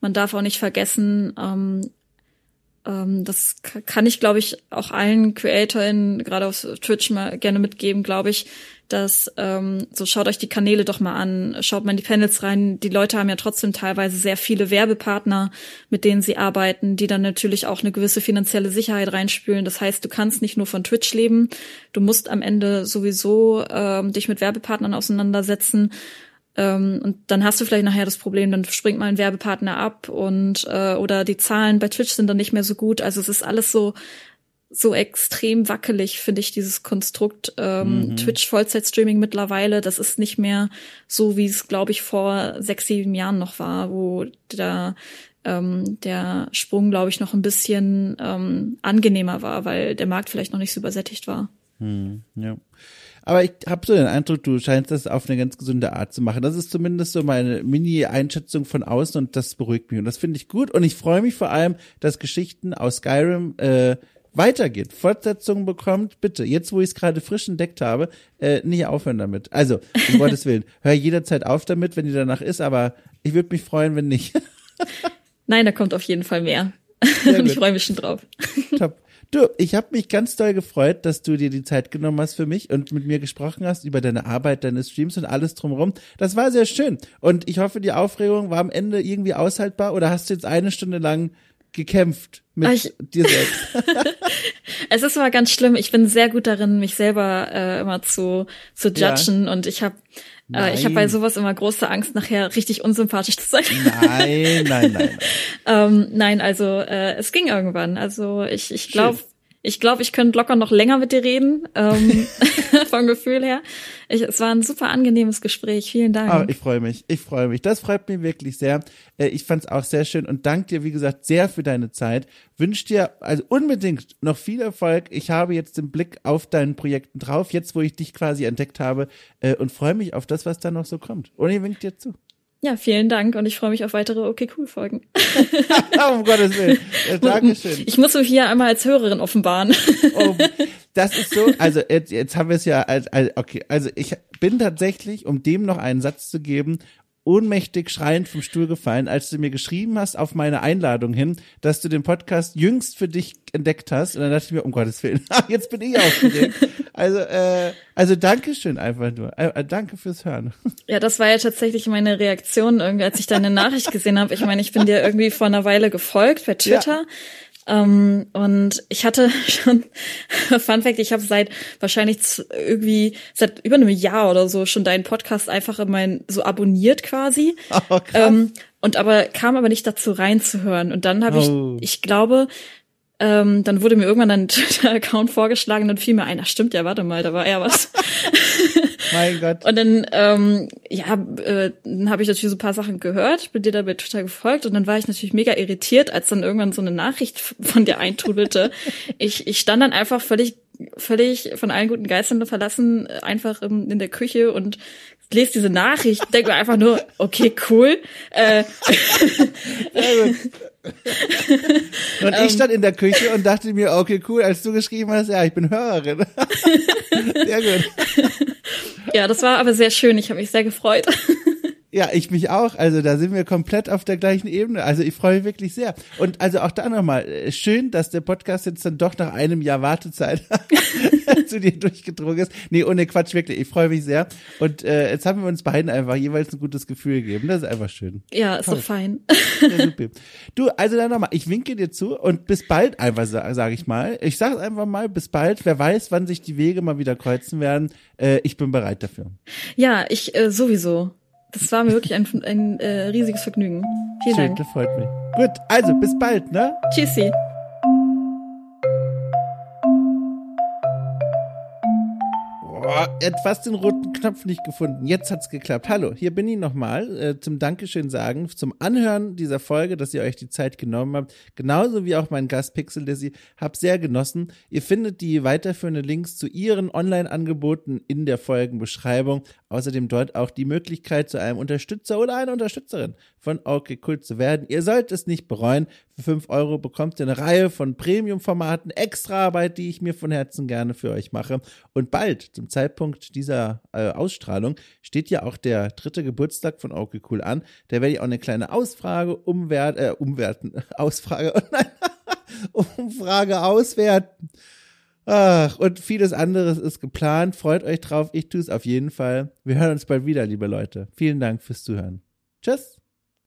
man darf auch nicht vergessen, ähm, ähm, das kann ich, glaube ich, auch allen CreatorInnen, gerade auf Twitch mal gerne mitgeben, glaube ich, dass ähm, so schaut euch die Kanäle doch mal an, schaut mal in die Panels rein. Die Leute haben ja trotzdem teilweise sehr viele Werbepartner, mit denen sie arbeiten, die dann natürlich auch eine gewisse finanzielle Sicherheit reinspülen. Das heißt, du kannst nicht nur von Twitch leben, du musst am Ende sowieso ähm, dich mit Werbepartnern auseinandersetzen. Ähm, und dann hast du vielleicht nachher das Problem, dann springt mal ein Werbepartner ab und äh, oder die Zahlen bei Twitch sind dann nicht mehr so gut. Also es ist alles so so extrem wackelig, finde ich, dieses Konstrukt ähm, mhm. Twitch Vollzeit-Streaming mittlerweile. Das ist nicht mehr so, wie es, glaube ich, vor sechs, sieben Jahren noch war, wo da ähm, der Sprung, glaube ich, noch ein bisschen ähm, angenehmer war, weil der Markt vielleicht noch nicht so übersättigt war. Mhm, ja. Aber ich habe so den Eindruck, du scheinst das auf eine ganz gesunde Art zu machen. Das ist zumindest so meine Mini-Einschätzung von außen und das beruhigt mich. Und das finde ich gut. Und ich freue mich vor allem, dass Geschichten aus Skyrim äh, weitergeht, Fortsetzungen bekommt, bitte, jetzt wo ich es gerade frisch entdeckt habe, äh, nicht aufhören damit. Also, um Gottes Willen, hör jederzeit auf damit, wenn die danach ist, aber ich würde mich freuen, wenn nicht. Nein, da kommt auf jeden Fall mehr. Und ich freue mich schon drauf. Top. Du, ich habe mich ganz doll gefreut, dass du dir die Zeit genommen hast für mich und mit mir gesprochen hast über deine Arbeit, deine Streams und alles drumherum. Das war sehr schön. Und ich hoffe, die Aufregung war am Ende irgendwie aushaltbar oder hast du jetzt eine Stunde lang gekämpft mit ich, dir selbst? es ist aber ganz schlimm. Ich bin sehr gut darin, mich selber äh, immer zu, zu judgen ja. und ich habe äh, ich habe bei sowas immer große Angst, nachher richtig unsympathisch zu sein. Nein, nein, nein. Nein, ähm, nein also äh, es ging irgendwann. Also ich, ich glaube, Ich glaube, ich könnte locker noch länger mit dir reden, ähm, vom Gefühl her. Ich, es war ein super angenehmes Gespräch. Vielen Dank. Oh, ich freue mich, ich freue mich. Das freut mich wirklich sehr. Äh, ich fand es auch sehr schön und danke dir, wie gesagt, sehr für deine Zeit. Wünsche dir also unbedingt noch viel Erfolg. Ich habe jetzt den Blick auf deinen Projekten drauf, jetzt wo ich dich quasi entdeckt habe äh, und freue mich auf das, was da noch so kommt. Und ich wink dir zu. Ja, vielen Dank und ich freue mich auf weitere Okay Cool Folgen. um Gottes Willen. Ja, Dankeschön. Ich muss mich hier einmal als Hörerin offenbaren. Oh, das ist so, also jetzt, jetzt haben wir es ja als, als, okay, also ich bin tatsächlich, um dem noch einen Satz zu geben, ohnmächtig schreiend vom Stuhl gefallen, als du mir geschrieben hast auf meine Einladung hin, dass du den Podcast jüngst für dich entdeckt hast. Und dann dachte ich mir, um Gottes Willen, jetzt bin ich aufgeregt. Also, äh, also Dankeschön einfach nur. Äh, äh, danke fürs Hören. Ja, das war ja tatsächlich meine Reaktion, irgendwie, als ich deine Nachricht gesehen habe. Ich meine, ich bin dir irgendwie vor einer Weile gefolgt bei Twitter. Ja. Ähm, und ich hatte schon, Fun Fact, ich habe seit wahrscheinlich irgendwie seit über einem Jahr oder so schon deinen Podcast einfach in mein, so abonniert quasi. Oh, ähm, und aber kam aber nicht dazu reinzuhören. Und dann habe oh. ich, ich glaube, ähm, dann wurde mir irgendwann ein Twitter-Account vorgeschlagen, dann fiel mir ein, ach stimmt, ja, warte mal, da war ja was. mein Gott. Und dann, ähm, ja, äh, dann habe ich natürlich so ein paar Sachen gehört, bin dir da bei Twitter gefolgt und dann war ich natürlich mega irritiert, als dann irgendwann so eine Nachricht von dir eintrudelte. ich, ich stand dann einfach völlig völlig von allen guten Geistern verlassen, einfach in, in der Küche und lese diese Nachricht, denke mir einfach nur, okay, cool. Äh, und ich stand in der Küche und dachte mir, okay, cool, als du geschrieben hast, ja, ich bin Hörerin. sehr gut. Ja, das war aber sehr schön. Ich habe mich sehr gefreut. Ja, ich mich auch. Also da sind wir komplett auf der gleichen Ebene. Also ich freue mich wirklich sehr. Und also auch da nochmal, äh, schön, dass der Podcast jetzt dann doch nach einem Jahr Wartezeit zu dir durchgedrungen ist. Nee, ohne Quatsch, wirklich. Ich freue mich sehr. Und äh, jetzt haben wir uns beiden einfach jeweils ein gutes Gefühl gegeben. Das ist einfach schön. Ja, ist Toll. so fein. Ja, super. Du, also dann nochmal, ich winke dir zu und bis bald einfach, sage sag ich mal. Ich sage einfach mal, bis bald. Wer weiß, wann sich die Wege mal wieder kreuzen werden. Äh, ich bin bereit dafür. Ja, ich äh, sowieso. Das war mir wirklich ein, ein äh, riesiges Vergnügen. Vielen Schön, Dank. das freut mich. Gut, also bis bald, ne? Tschüssi. Boah, er hat fast den roten Knopf nicht gefunden. Jetzt hat's geklappt. Hallo, hier bin ich nochmal äh, zum Dankeschön sagen, zum Anhören dieser Folge, dass ihr euch die Zeit genommen habt. Genauso wie auch mein Gast Pixel Lizzy. Hab sehr genossen. Ihr findet die weiterführenden Links zu ihren Online-Angeboten in der Folgenbeschreibung. Außerdem dort auch die Möglichkeit, zu einem Unterstützer oder einer Unterstützerin von OK Kult zu werden. Ihr sollt es nicht bereuen. Für 5 Euro bekommt ihr eine Reihe von Premium-Formaten, extra Arbeit, die ich mir von Herzen gerne für euch mache. Und bald, zum Zeitpunkt dieser äh, Ausstrahlung, steht ja auch der dritte Geburtstag von OK Cool an. Da werde ich auch eine kleine Ausfrage umwert, äh, umwerten, Ausfrage, oh nein, Umfrage auswerten. Ach, und vieles anderes ist geplant. Freut euch drauf. Ich tue es auf jeden Fall. Wir hören uns bald wieder, liebe Leute. Vielen Dank fürs Zuhören. Tschüss.